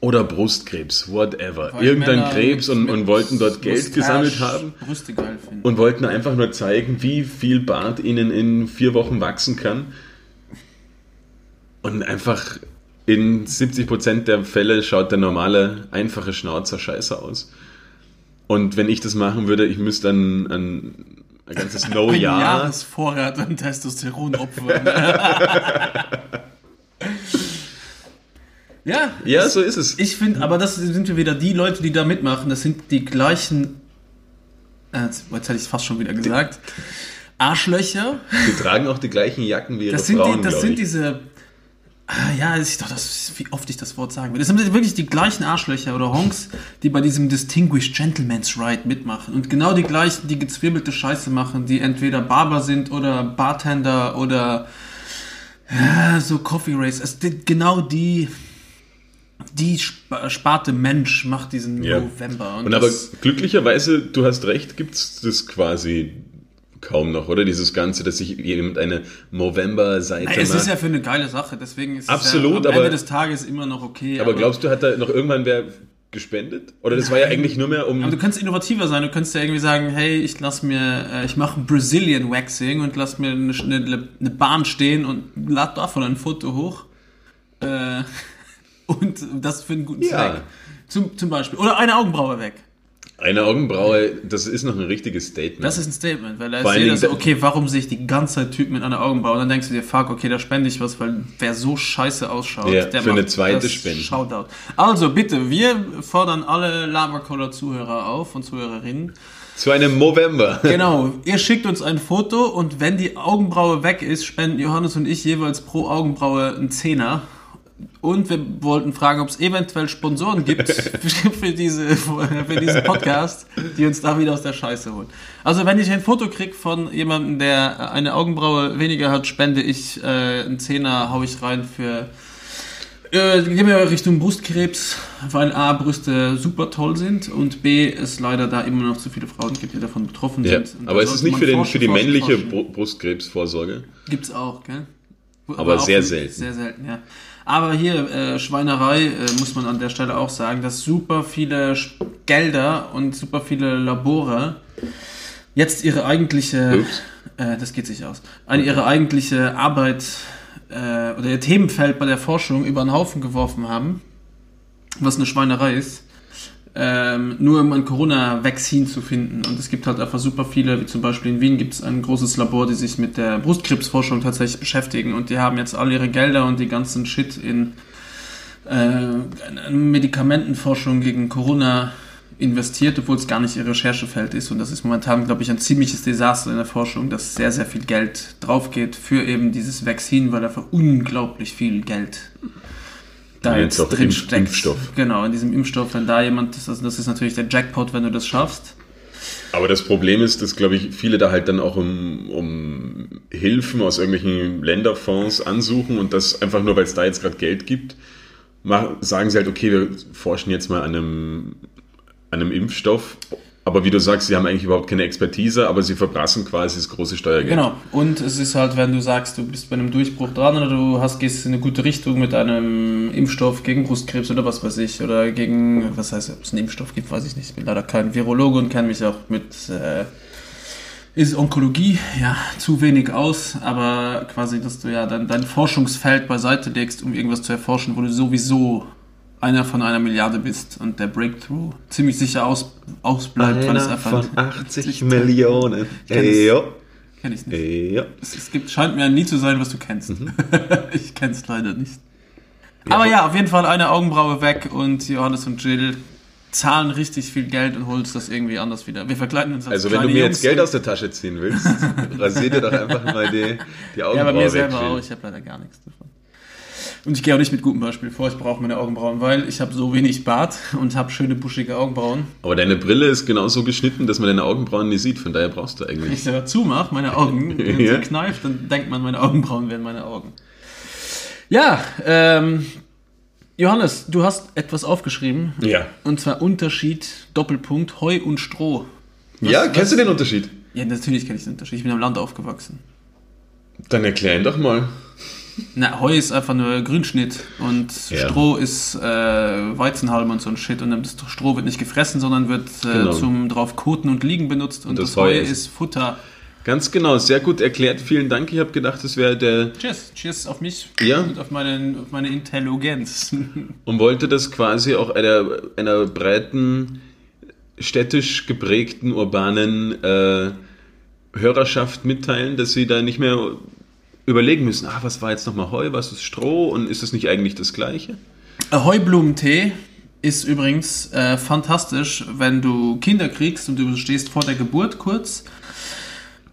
Speaker 1: Oder Brustkrebs, whatever.
Speaker 3: Weil
Speaker 1: Irgendein
Speaker 3: Männer
Speaker 1: Krebs und, und wollten dort Geld gesammelt haben
Speaker 3: Brüste geil finden.
Speaker 1: und wollten einfach nur zeigen, wie viel Bart ihnen in vier Wochen wachsen kann. Und einfach in 70% der Fälle schaut der normale, einfache Schnauzer scheiße aus. Und wenn ich das machen würde, ich müsste dann ein, ein ganzes
Speaker 3: Ein
Speaker 1: No-Jahr.
Speaker 3: Jahresvorrat an Testosteron opfern. ja,
Speaker 1: Ja, so ist es.
Speaker 3: ich finde, aber das sind wir wieder die Leute, die da mitmachen. Das sind die gleichen. Äh, jetzt, jetzt hätte ich es fast schon wieder gesagt. Arschlöcher.
Speaker 1: Die tragen auch die gleichen Jacken wie ihre
Speaker 3: Das sind,
Speaker 1: Frauen,
Speaker 3: die, das sind
Speaker 1: ich.
Speaker 3: diese. Ah, ja, ich doch, das wie oft ich das Wort sagen will. Das sind wirklich die gleichen Arschlöcher oder Honks, die bei diesem Distinguished Gentleman's Ride mitmachen. Und genau die gleichen, die gezwirbelte Scheiße machen, die entweder Barber sind oder Bartender oder ja, so Coffee Race. Es genau die, die Sp Sparte Mensch macht diesen
Speaker 1: Ja.
Speaker 3: November.
Speaker 1: Und aber
Speaker 3: das-
Speaker 1: glücklicherweise, du hast recht, gibt es das quasi kaum noch, oder? Dieses Ganze, dass sich jemand eine Movember-Seite
Speaker 3: Nein, es
Speaker 1: macht.
Speaker 3: ist ja für eine geile Sache, deswegen ist
Speaker 1: Absolut,
Speaker 3: es ja am
Speaker 1: aber-
Speaker 3: Ende des Tages immer noch okay.
Speaker 1: aber glaubst du, hat da noch irgendwann wer gespendet? Oder das war ja eigentlich nur mehr um...
Speaker 3: Aber du kannst innovativer sein. Du kannst ja irgendwie sagen, hey, ich lass mir, äh, ich mache ein Brazilian Waxing und lass mir eine, eine, eine Bahn stehen und lad davon ein Foto hoch. Äh, und das für einen guten
Speaker 1: Ja.
Speaker 3: Zweck. Zum, zum Beispiel. Oder eine Augenbraue weg.
Speaker 1: Eine Augenbraue, das ist noch ein richtiges Statement.
Speaker 3: Das ist ein Statement, weil da ist jeder so, okay, warum sehe ich die ganze Zeit Typen mit einer Augenbraue? Und dann denkst du dir, fuck, okay, da spende ich was, weil wer so scheiße ausschaut,
Speaker 1: Ja,
Speaker 3: der
Speaker 1: für eine
Speaker 3: macht
Speaker 1: zweite
Speaker 3: das
Speaker 1: Spende.
Speaker 3: Shoutout. Also bitte, wir fordern alle Labercoller-Zuhörer auf und Zuhörerinnen,
Speaker 1: Zu einem Movember.
Speaker 3: Genau, ihr schickt uns ein Foto und wenn die Augenbraue weg ist, spenden Johannes und ich jeweils pro Augenbraue einen Zehner. Und wir wollten fragen, ob es eventuell Sponsoren gibt für, diese, für diesen Podcast, die uns da wieder aus der Scheiße holen. Also wenn ich ein Foto krieg von jemandem, der eine Augenbraue weniger hat, spende ich äh, einen Zehner, hau ich rein für äh, gehen wir Richtung Brustkrebs, weil A, Brüste super toll sind und B, es leider da immer noch zu viele Frauen gibt, die davon betroffen
Speaker 1: Ja.
Speaker 3: sind. Und
Speaker 1: Aber ist es
Speaker 3: sollte
Speaker 1: nicht für, den,
Speaker 3: forschen,
Speaker 1: für die
Speaker 3: forschen,
Speaker 1: männliche
Speaker 3: forschen.
Speaker 1: Bru- Brustkrebsvorsorge?
Speaker 3: Gibt's auch, gell?
Speaker 1: Aber
Speaker 3: auch
Speaker 1: sehr selten.
Speaker 3: Sehr selten, ja. Aber hier, äh, Schweinerei, äh, muss man an der Stelle auch sagen, dass super viele Gelder und super viele Labore jetzt ihre eigentliche, äh, das geht sich aus, eine, ihre eigentliche Arbeit äh, oder ihr Themenfeld bei der Forschung über den Haufen geworfen haben, was eine Schweinerei ist. Ähm, nur um ein Corona-Vaccin zu finden. Und es gibt halt einfach super viele, wie zum Beispiel in Wien gibt es ein großes Labor, die sich mit der Brustkrebsforschung tatsächlich beschäftigen. Und die haben jetzt all ihre Gelder und die ganzen Shit in äh, Medikamentenforschung gegen Corona investiert, obwohl es gar nicht ihr Recherchefeld ist. Und das ist momentan, glaube ich, ein ziemliches Desaster in der Forschung, dass sehr, sehr viel Geld drauf geht für eben dieses Vaccin, weil einfach unglaublich viel Geld da
Speaker 1: Ja,
Speaker 3: jetzt drin steckt.
Speaker 1: Impfstoff.
Speaker 3: Genau, in diesem Impfstoff, wenn da jemand, das, also das ist natürlich der Jackpot, wenn du das schaffst.
Speaker 1: Aber das Problem ist, dass, glaube ich, viele da halt dann auch um, um Hilfen aus irgendwelchen Länderfonds ansuchen und das einfach nur, weil es da jetzt gerade Geld gibt, mach, sagen sie halt, okay, wir forschen jetzt mal an einem, an einem Impfstoff. Aber wie du sagst, sie haben eigentlich überhaupt keine Expertise, aber sie verbrassen quasi das große Steuergeld.
Speaker 3: Genau. Und es ist halt, wenn du sagst, du bist bei einem Durchbruch dran oder du hast, gehst in eine gute Richtung mit einem Impfstoff gegen Brustkrebs oder was weiß ich, oder gegen, was heißt, ob es einen Impfstoff gibt, weiß ich nicht. Ich bin leider kein Virologe und kenne mich auch mit, äh, ist Onkologie, ja, zu wenig aus, aber quasi, dass du ja dein, dein Forschungsfeld beiseite legst, um irgendwas zu erforschen, wo du sowieso einer von einer Milliarde bist und der Breakthrough ziemlich sicher aus, ausbleibt, weil es
Speaker 1: Einer
Speaker 3: einfach...
Speaker 1: von 80 Millionen.
Speaker 3: kenn es.
Speaker 1: Ey, ja.
Speaker 3: Kenn ich nicht.
Speaker 1: Ey, ja.
Speaker 3: Es, es gibt, scheint mir nie zu sein, was du kennst.
Speaker 1: Mhm.
Speaker 3: ich kenn's leider nicht. Aber ja, auf jeden Fall eine Augenbraue weg und Johannes und Jill zahlen richtig viel Geld und holst das irgendwie anders wieder. Wir verkleiden uns als
Speaker 1: Also wenn du mir
Speaker 3: Jungs
Speaker 1: jetzt Geld aus der Tasche ziehen willst, rasier dir doch einfach mal die, die Augenbraue
Speaker 3: Ja, bei mir
Speaker 1: weg,
Speaker 3: selber
Speaker 1: Jill.
Speaker 3: auch. Ich habe leider gar nichts davon. Und ich gehe auch nicht mit gutem Beispiel vor. Ich brauche meine Augenbrauen, weil ich habe so wenig Bart und habe schöne buschige Augenbrauen.
Speaker 1: Aber deine Brille ist genauso geschnitten, dass man deine Augenbrauen nie sieht. Von daher brauchst du
Speaker 3: Wenn
Speaker 1: eigentlich.
Speaker 3: ich selber zumache, meine Augen, wenn
Speaker 1: Ja.
Speaker 3: sie kneift, dann denkt man, meine Augenbrauen wären meine Augen. Ja, ähm, Johannes, du hast etwas aufgeschrieben.
Speaker 1: Ja.
Speaker 3: Und zwar Unterschied, Doppelpunkt, Heu und Stroh.
Speaker 1: ja,
Speaker 3: was-
Speaker 1: kennst du den Unterschied?
Speaker 3: Ja, natürlich kenne ich den Unterschied. Ich bin am Land aufgewachsen.
Speaker 1: Dann erklär ihn doch mal.
Speaker 3: Na, Heu ist einfach nur Grünschnitt und
Speaker 1: Ja.
Speaker 3: Stroh ist äh, Weizenhalm und so ein Shit. Und das Stroh wird nicht gefressen, sondern wird äh,
Speaker 1: Genau.
Speaker 3: zum drauf koten und liegen benutzt. Und,
Speaker 1: das
Speaker 3: das,
Speaker 1: Heu
Speaker 3: Heu
Speaker 1: ist-
Speaker 3: ist Futter.
Speaker 1: Ganz genau, sehr gut erklärt. Vielen Dank. Ich habe gedacht, das wäre der
Speaker 3: Cheers, cheers auf mich
Speaker 1: Ja.
Speaker 3: und auf meine, auf meine Intelligenz.
Speaker 1: und wollte das quasi auch einer, einer breiten, städtisch geprägten, urbanen äh, Hörerschaft mitteilen, dass sie da nicht mehr überlegen müssen, ah, was war jetzt nochmal Heu, was ist Stroh und ist das nicht eigentlich das Gleiche?
Speaker 3: Heublumentee ist übrigens äh, fantastisch, wenn du Kinder kriegst und du stehst vor der Geburt kurz.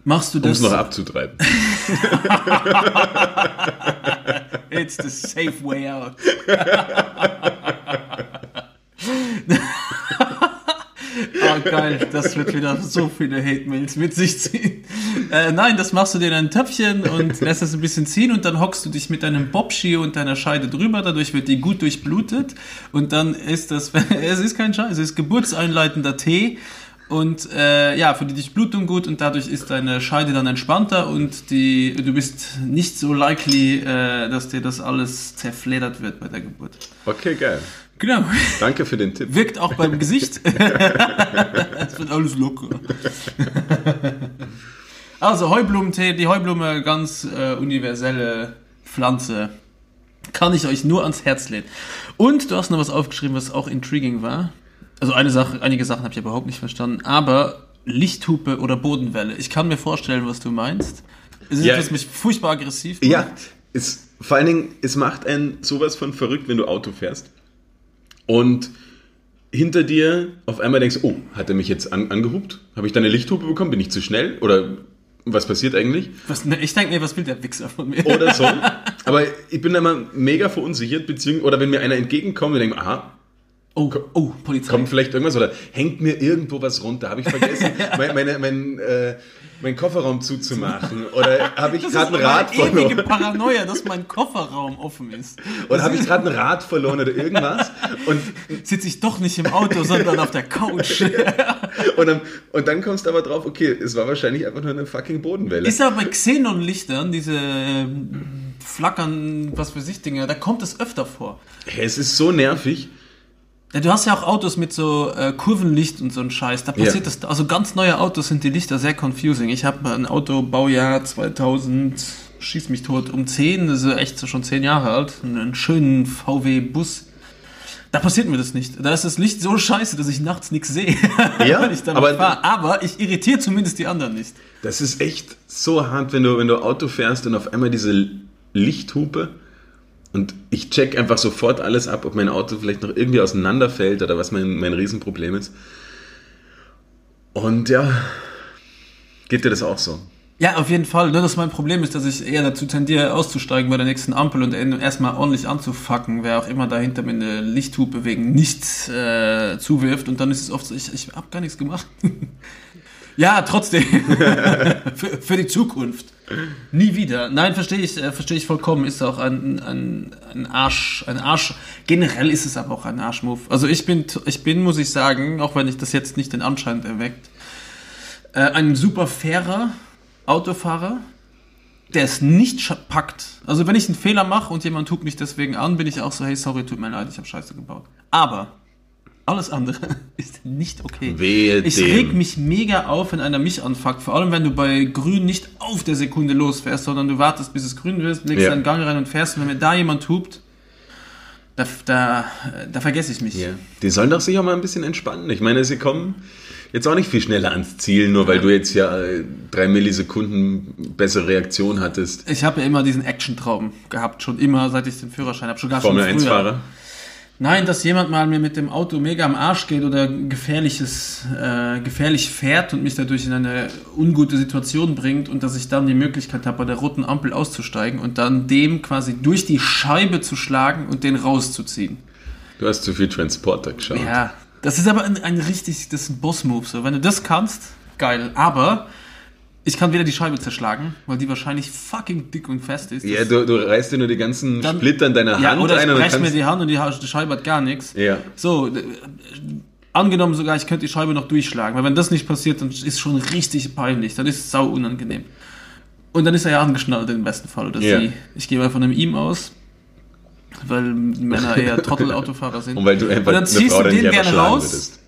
Speaker 3: Machst du
Speaker 1: Um es
Speaker 3: das?
Speaker 1: noch abzutreiben.
Speaker 3: It's the safe way out. oh geil, das wird wieder so viele Hate-Mails mit sich ziehen. Äh, nein, das machst du dir in ein Töpfchen und lässt es ein bisschen ziehen und dann hockst du dich mit deinem Bobski und deiner Scheide drüber, dadurch wird die gut durchblutet und dann ist das, es ist kein Scheiß, es ist geburtseinleitender Tee und äh, ja, für die Durchblutung gut und dadurch ist deine Scheide dann entspannter und die, du bist nicht so likely, äh, dass dir das alles zerfledert wird bei der Geburt.
Speaker 1: Okay, geil.
Speaker 3: Genau.
Speaker 1: Danke für den Tipp.
Speaker 3: Wirkt auch beim Gesicht. es wird alles locker. also Heublumentee, die Heublume, ganz äh, universelle Pflanze. Kann ich euch nur ans Herz legen. Und du hast noch was aufgeschrieben, was auch intriguing war. Also eine Sache, einige Sachen habe ich überhaupt nicht verstanden, aber Lichthupe oder Bodenwelle. Ich kann mir vorstellen, was du meinst. Es ist
Speaker 1: Ja.
Speaker 3: etwas, was mich furchtbar aggressiv macht.
Speaker 1: Ja, es, vor allen Dingen, es macht einen sowas von verrückt, wenn du Auto fährst und hinter dir auf einmal denkst, oh, hat er mich jetzt an, angehupt? Habe ich da eine Lichthupe bekommen? Bin ich zu schnell? Oder was passiert eigentlich?
Speaker 3: Was, ne, ich denke mir, was will der Wichser von mir?
Speaker 1: Oder so. Aber ich bin da immer mega verunsichert, beziehungsweise, oder wenn mir einer entgegenkommt und denke, aha,
Speaker 3: Oh, oh, Polizei.
Speaker 1: kommt vielleicht irgendwas oder hängt mir irgendwo was runter? Habe ich vergessen, mein, meine, mein, äh, meinen Kofferraum zuzumachen? Oder habe ich
Speaker 3: das
Speaker 1: gerade ein
Speaker 3: ist
Speaker 1: Rad
Speaker 3: eine ewige
Speaker 1: verloren?
Speaker 3: Paranoia, dass mein Kofferraum offen ist.
Speaker 1: Oder habe ich gerade ein Rad verloren oder irgendwas? Und,
Speaker 3: Sitze ich doch nicht im Auto, sondern auf der Couch.
Speaker 1: und, dann, und dann kommst du aber drauf, okay, es war wahrscheinlich einfach nur eine fucking Bodenwelle.
Speaker 3: Ist ja bei Xenon-Lichtern, diese ähm, flackern, was für sich Dinge, da kommt es öfter vor.
Speaker 1: Es ist so nervig.
Speaker 3: Ja, du hast ja auch Autos mit so äh, Kurvenlicht und so ein Scheiß. Da passiert
Speaker 1: Ja.
Speaker 3: das. Also ganz neue Autos sind die Lichter sehr confusing. Ich habe ein Auto Baujahr 2000, schieß mich tot, um 10, das ist echt so schon 10 Jahre alt. Einen schönen VW-Bus. Da passiert mir das nicht. Da ist das Licht so scheiße, dass ich nachts nichts sehe,
Speaker 1: Ja,
Speaker 3: wenn ich damit
Speaker 1: aber-
Speaker 3: fahre. Aber ich irritiere zumindest die anderen nicht.
Speaker 1: Das ist echt so hart, wenn du, wenn du Auto fährst und auf einmal diese Lichthupe und ich check einfach sofort alles ab, ob mein Auto vielleicht noch irgendwie auseinanderfällt oder was mein, mein Riesenproblem ist. Und ja, geht dir das auch so?
Speaker 3: Ja, auf jeden Fall. Nur das mein Problem ist, dass ich eher dazu tendiere, auszusteigen bei der nächsten Ampel und erstmal ordentlich anzufacken, wer auch immer dahinter mir eine Lichthupe wegen nichts äh, zuwirft. Und dann ist es oft so, ich, ich habe gar nichts gemacht. ja, trotzdem. für, für die Zukunft. Nie wieder. Nein, verstehe ich, äh, verstehe ich vollkommen. Ist auch ein, ein, ein Arsch, ein Arsch. Generell ist es aber auch ein Arschmove. Also ich bin, ich bin, muss ich sagen, auch wenn ich das jetzt nicht den Anschein erweckt, äh, ein super fairer Autofahrer, der es nicht packt. Also wenn ich einen Fehler mache und jemand tut mich deswegen an, bin ich auch so, hey, sorry, tut mir leid, ich habe Scheiße gebaut. Aber alles andere ist nicht okay.
Speaker 1: Wehe
Speaker 3: ich
Speaker 1: dem.
Speaker 3: reg mich mega auf, wenn einer mich anfuckt. Vor allem, wenn du bei Grün nicht auf der Sekunde losfährst, sondern du wartest, bis es grün wird, legst
Speaker 1: Ja.
Speaker 3: deinen Gang rein und fährst. Und wenn mir da jemand hupt, da, da, da vergesse ich mich.
Speaker 1: Ja. Die sollen doch sich auch mal ein bisschen entspannen. Ich meine, sie kommen jetzt auch nicht viel schneller ans Ziel, nur weil du jetzt ja äh, drei Millisekunden bessere Reaktion hattest.
Speaker 3: Ich habe ja immer diesen Action-Traum gehabt, schon immer, seit ich den Führerschein habe. Schon gar
Speaker 1: Formel
Speaker 3: schon
Speaker 1: 1
Speaker 3: früher.
Speaker 1: Fahrer.
Speaker 3: Nein, dass jemand mal mir mit dem Auto mega am Arsch geht oder gefährliches, äh, gefährlich fährt und mich dadurch in eine ungute Situation bringt und dass ich dann die Möglichkeit habe, bei der roten Ampel auszusteigen und dann dem quasi durch die Scheibe zu schlagen und den rauszuziehen.
Speaker 1: Du hast zu viel Transporter geschaut.
Speaker 3: Ja, das ist aber ein, ein richtig, das ist ein Boss-Move. So, wenn du das kannst, geil. Aber ich kann wieder die Scheibe zerschlagen, weil die wahrscheinlich fucking dick und fest ist.
Speaker 1: Ja, du, du reißt dir nur die ganzen
Speaker 3: Dann-
Speaker 1: Splitter in deiner
Speaker 3: Ja,
Speaker 1: Hand
Speaker 3: oder ich
Speaker 1: ein und dann
Speaker 3: breche mir die Hand und die, Scheibe hat gar nichts.
Speaker 1: Ja.
Speaker 3: So, angenommen sogar, ich könnte die Scheibe noch durchschlagen, weil wenn das nicht passiert, dann ist es schon richtig peinlich, dann ist es sau unangenehm. Und dann ist er ja angeschnallt im besten Fall, oder
Speaker 1: Ja.
Speaker 3: sie. Ich gehe mal von einem ihm aus, weil Männer eher Trottel-Autofahrer sind.
Speaker 1: Und weil du einfach
Speaker 3: und dann
Speaker 1: eine
Speaker 3: ziehst
Speaker 1: Frau
Speaker 3: du den gerne raus
Speaker 1: würdest.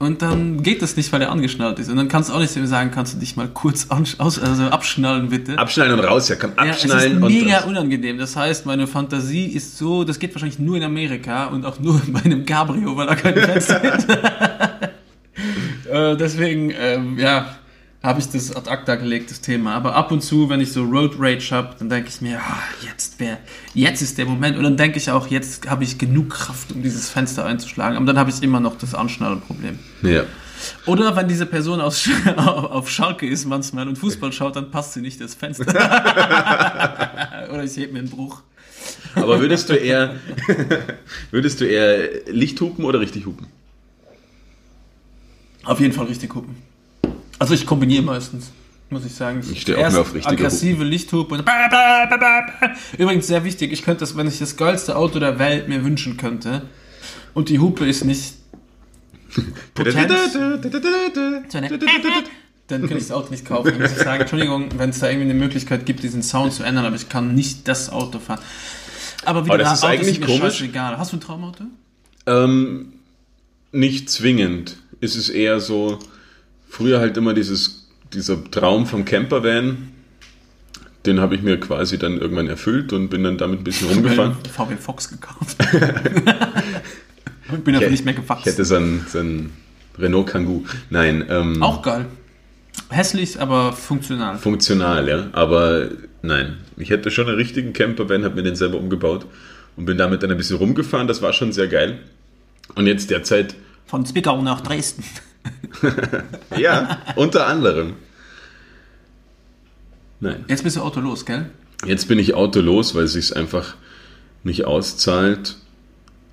Speaker 3: Und dann geht das nicht, weil er angeschnallt ist. Und dann kannst du auch nicht sagen, kannst du dich mal kurz aus, also abschnallen bitte.
Speaker 1: Abschnallen und raus, ja, komm,
Speaker 3: Ja, es ist
Speaker 1: abschnallen und
Speaker 3: mega
Speaker 1: raus.
Speaker 3: unangenehm. Das heißt, meine Fantasie ist so, das geht wahrscheinlich nur in Amerika und auch nur bei einem Cabrio, weil da kein Fenster ist. äh, deswegen, ähm, ja, habe ich das ad acta gelegt, das Thema. Aber ab und zu, wenn ich so Road Rage habe, dann denke ich mir, ah, jetzt wär, jetzt ist der Moment. Und dann denke ich auch, jetzt habe ich genug Kraft, um dieses Fenster einzuschlagen. Aber dann habe ich immer noch das Anschnallenproblem.
Speaker 1: Ja.
Speaker 3: Oder wenn diese Person aus, Sch- auf Schalke ist manchmal und Fußball schaut, dann passt sie nicht das Fenster. Oder ich heb mir einen Bruch.
Speaker 1: Aber würdest du eher, würdest du eher Licht hupen oder richtig hupen?
Speaker 3: Auf jeden Fall richtig gucken. Also ich kombiniere meistens, muss ich sagen.
Speaker 1: Ich stehe auch mehr auf richtige
Speaker 3: aggressive Lichthupe Übrigens sehr wichtig, ich könnte das, wenn ich das geilste Auto der Welt mir wünschen könnte und die Hupe ist nicht potent, dann kann ich das Auto nicht kaufen. Dann muss ich sagen, Entschuldigung, wenn es da irgendwie eine Möglichkeit gibt, diesen Sound zu ändern, aber ich kann nicht das Auto fahren. Aber wieder
Speaker 1: Aber das ist
Speaker 3: Autos
Speaker 1: eigentlich komisch.
Speaker 3: scheißegal. Hast du ein Traumauto?
Speaker 1: Ähm, nicht zwingend. Es ist eher so, früher halt immer dieses, dieser Traum vom Campervan, den habe ich mir quasi dann irgendwann erfüllt und bin dann damit ein bisschen rumgefahren.
Speaker 3: VW Fox gekauft. und bin dafür nicht mehr
Speaker 1: Ich
Speaker 3: gewachsen.
Speaker 1: hätte so einen, so einen Renault Kangoo. Nein, ähm,
Speaker 3: Auch geil. Hässlich, aber funktional.
Speaker 1: funktional, ja. Aber nein, ich hätte schon einen richtigen Campervan, habe mir den selber umgebaut und bin damit dann ein bisschen rumgefahren. Das war schon sehr geil. Und jetzt derzeit,
Speaker 3: Von Zwickau nach Dresden.
Speaker 1: ja, unter anderem. Nein.
Speaker 3: Jetzt bist du Auto los, gell?
Speaker 1: Jetzt bin ich autolos, weil es sich einfach nicht auszahlt,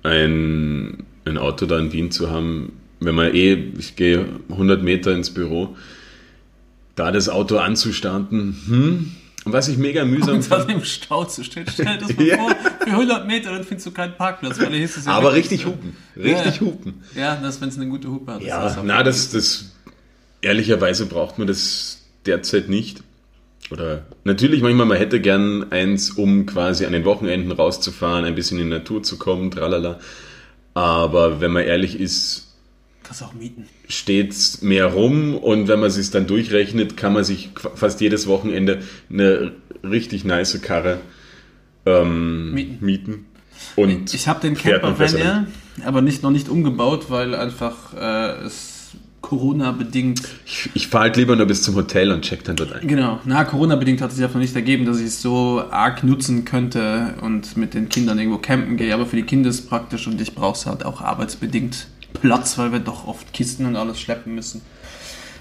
Speaker 1: ein, ein Auto da in Wien zu haben. Wenn man eh, ich gehe 100 Meter ins Büro, da das Auto anzustarten, hm, und was ich mega mühsam
Speaker 3: Und dann im Stau zu stehen. Stell dir das mal
Speaker 1: Ja.
Speaker 3: vor, für 100 Meter, dann findest du keinen Parkplatz. Weil hier ist es ja
Speaker 1: aber richtig hupen, richtig
Speaker 3: Ja.
Speaker 1: hupen.
Speaker 3: Ja, das, wenn es eine gute Hupe hat.
Speaker 1: Ja, na, das, das, ehrlicherweise braucht man das derzeit nicht. Oder natürlich manchmal, man hätte gern eins, um quasi an den Wochenenden rauszufahren, ein bisschen in die Natur zu kommen, tralala. Aber wenn man ehrlich ist,
Speaker 3: Kannst auch mieten.
Speaker 1: steht's mehr rum und wenn man sich dann durchrechnet, kann man sich fast jedes Wochenende eine richtig nice Karre ähm,
Speaker 3: Mieten.
Speaker 1: mieten. Und
Speaker 3: Ich habe den Camper Van ja, aber nicht, noch nicht umgebaut, weil einfach äh, es Corona-bedingt,
Speaker 1: Ich, ich fahre halt lieber nur bis zum Hotel und check dann dort ein.
Speaker 3: genau, na, Corona-bedingt hat es sich einfach nicht ergeben, dass ich es so arg nutzen könnte und mit den Kindern irgendwo campen gehe. Aber für die Kinder ist es praktisch und ich brauche es halt auch arbeitsbedingt Platz, weil wir doch oft Kisten und alles schleppen müssen.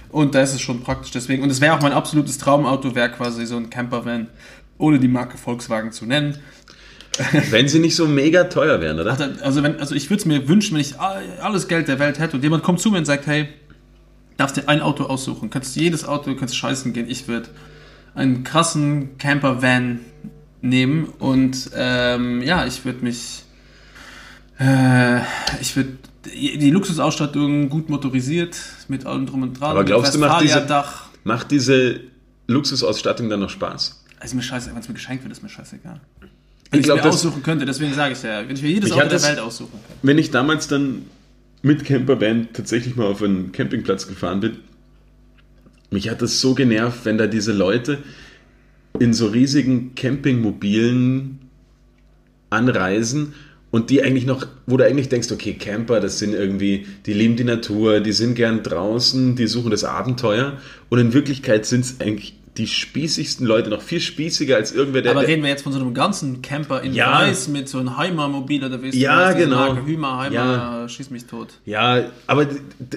Speaker 3: Und da ist es schon praktisch deswegen. Und es wäre auch mein absolutes Traumauto, wäre quasi so ein Camper-Van, ohne die Marke Volkswagen zu nennen.
Speaker 1: Wenn sie nicht so mega teuer wären, oder?
Speaker 3: Also, wenn, also ich würde es mir wünschen, wenn ich all- alles Geld der Welt hätte und jemand kommt zu mir und sagt, hey, darfst dir ein Auto aussuchen, kannst jedes Auto, kannst scheißen gehen, ich würde einen krassen Camper-Van nehmen und ähm, ja, ich würde mich, äh, ich würde die Luxusausstattung gut motorisiert, mit allem drum und dran.
Speaker 1: Aber glaubst du, macht diese-. Macht diese Luxusausstattung dann noch Spaß?
Speaker 3: Also mir scheiße, wenn es mir geschenkt wird, ist mir scheißegal.
Speaker 1: Ich
Speaker 3: Wenn ich
Speaker 1: glaub,
Speaker 3: mir aussuchen könnte, deswegen sage ich ja, wenn ich mir jedes Auto der Welt aussuchen könnte.
Speaker 1: Wenn ich damals dann mit Camperband tatsächlich mal auf einen Campingplatz gefahren bin, mich hat das so genervt, wenn da diese Leute in so riesigen Campingmobilen anreisen und die eigentlich noch, wo du eigentlich denkst, okay, Camper, das sind irgendwie, die lieben die Natur, die sind gern draußen, die suchen das Abenteuer und in Wirklichkeit sind es eigentlich die spießigsten Leute, noch viel spießiger als irgendwer, der...
Speaker 3: Aber reden wir jetzt von so einem ganzen Camper in
Speaker 1: Ja.
Speaker 3: Weiß mit so einem Heimer-Mobil oder wie
Speaker 1: Ja,
Speaker 3: diese
Speaker 1: genau.
Speaker 3: Marke Hümer, Heimer,
Speaker 1: Ja.
Speaker 3: schieß mich tot.
Speaker 1: ja, aber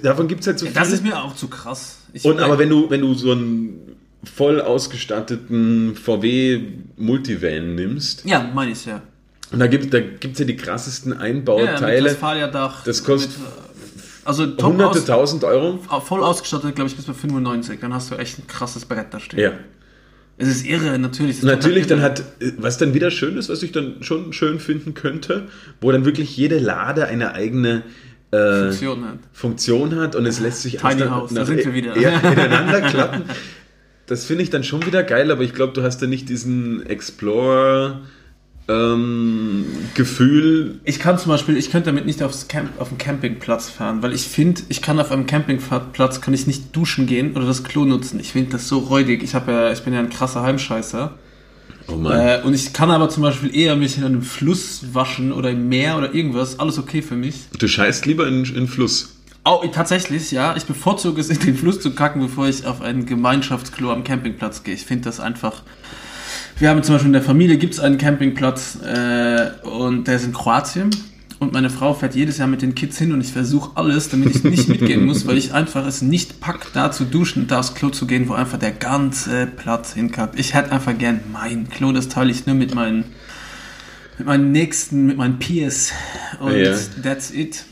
Speaker 1: davon gibt es halt so
Speaker 3: Das
Speaker 1: viele.
Speaker 3: ist mir auch zu krass. Ich
Speaker 1: Und aber wenn du, wenn du so einen voll ausgestatteten VW Multivan nimmst,
Speaker 3: ja, meine ich ja.
Speaker 1: Und da gibt da gibt's ja die krassesten
Speaker 3: Ja,
Speaker 1: Einbauteile,
Speaker 3: Westfalia-Dach.
Speaker 1: das kostet
Speaker 3: mit, also top
Speaker 1: hunderte
Speaker 3: aus,
Speaker 1: tausend Euro.
Speaker 3: voll ausgestattet, glaube ich, bis bei 95. Dann hast du echt ein krasses Brett da stehen.
Speaker 1: Ja.
Speaker 3: Es ist irre, natürlich.
Speaker 1: Natürlich dann hat, was dann wieder schön ist, was ich dann schon schön finden könnte, wo dann wirklich jede Lade eine eigene äh,
Speaker 3: Funktion hat.
Speaker 1: Funktion hat und es lässt sich
Speaker 3: Tiny House, da sind wir wieder.
Speaker 1: Ja, ineinander klappen. Das finde ich dann schon wieder geil, aber ich glaube, du hast da nicht diesen Explorer ähm, Gefühl.
Speaker 3: Ich kann zum Beispiel, ich könnte damit nicht aufs Camp, auf den Campingplatz fahren, weil ich finde, ich kann auf einem Campingplatz kann ich nicht duschen gehen oder das Klo nutzen. Ich finde das so räudig. Ich habe ja, ich bin ja ein krasser Heimscheißer.
Speaker 1: Oh Mann.
Speaker 3: Äh, und ich kann aber zum Beispiel eher mich in einem Fluss waschen oder im Meer oder irgendwas. Alles okay für mich.
Speaker 1: Du scheißt lieber in, in Fluss.
Speaker 3: Oh, tatsächlich, ja. Ich bevorzuge es, in den Fluss zu kacken, bevor ich auf ein Gemeinschaftsklo am Campingplatz gehe. Ich finde das einfach. Wir haben zum Beispiel in der Familie gibt es einen Campingplatz äh, und der ist in Kroatien. Und meine Frau fährt jedes Jahr mit den Kids hin und ich versuche alles, damit ich nicht mitgehen muss, weil ich einfach es nicht pack, da zu duschen da aufs Klo zu gehen, wo einfach der ganze Platz hinkackt. Ich hätte einfach gern mein Klo, das teile ich nur mit meinen, mit meinen Nächsten, mit meinen Peers. Und
Speaker 1: Ja.
Speaker 3: that's it.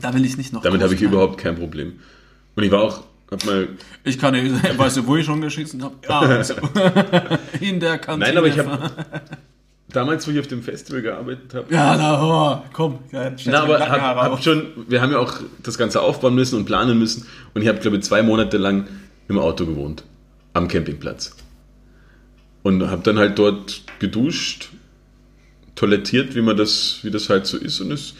Speaker 3: Da will ich nicht noch.
Speaker 1: Damit habe ich
Speaker 3: rein.
Speaker 1: überhaupt kein Problem. Und ich war auch, hab mal,
Speaker 3: Ich kann nicht, weißt du, wo ich schon geschissen habe? Ja, also. in der Kantine.
Speaker 1: nein, aber ich habe damals, wo ich auf dem Festival gearbeitet habe,
Speaker 3: Ja, da, oh, komm. Ja,
Speaker 1: Na, aber hab, hab schon, wir haben ja auch das Ganze aufbauen müssen und planen müssen. Und ich habe, glaube ich, zwei Monate lang im Auto gewohnt. Am Campingplatz. Und habe dann halt dort geduscht, toilettiert, wie man das, wie das halt so ist. Und es,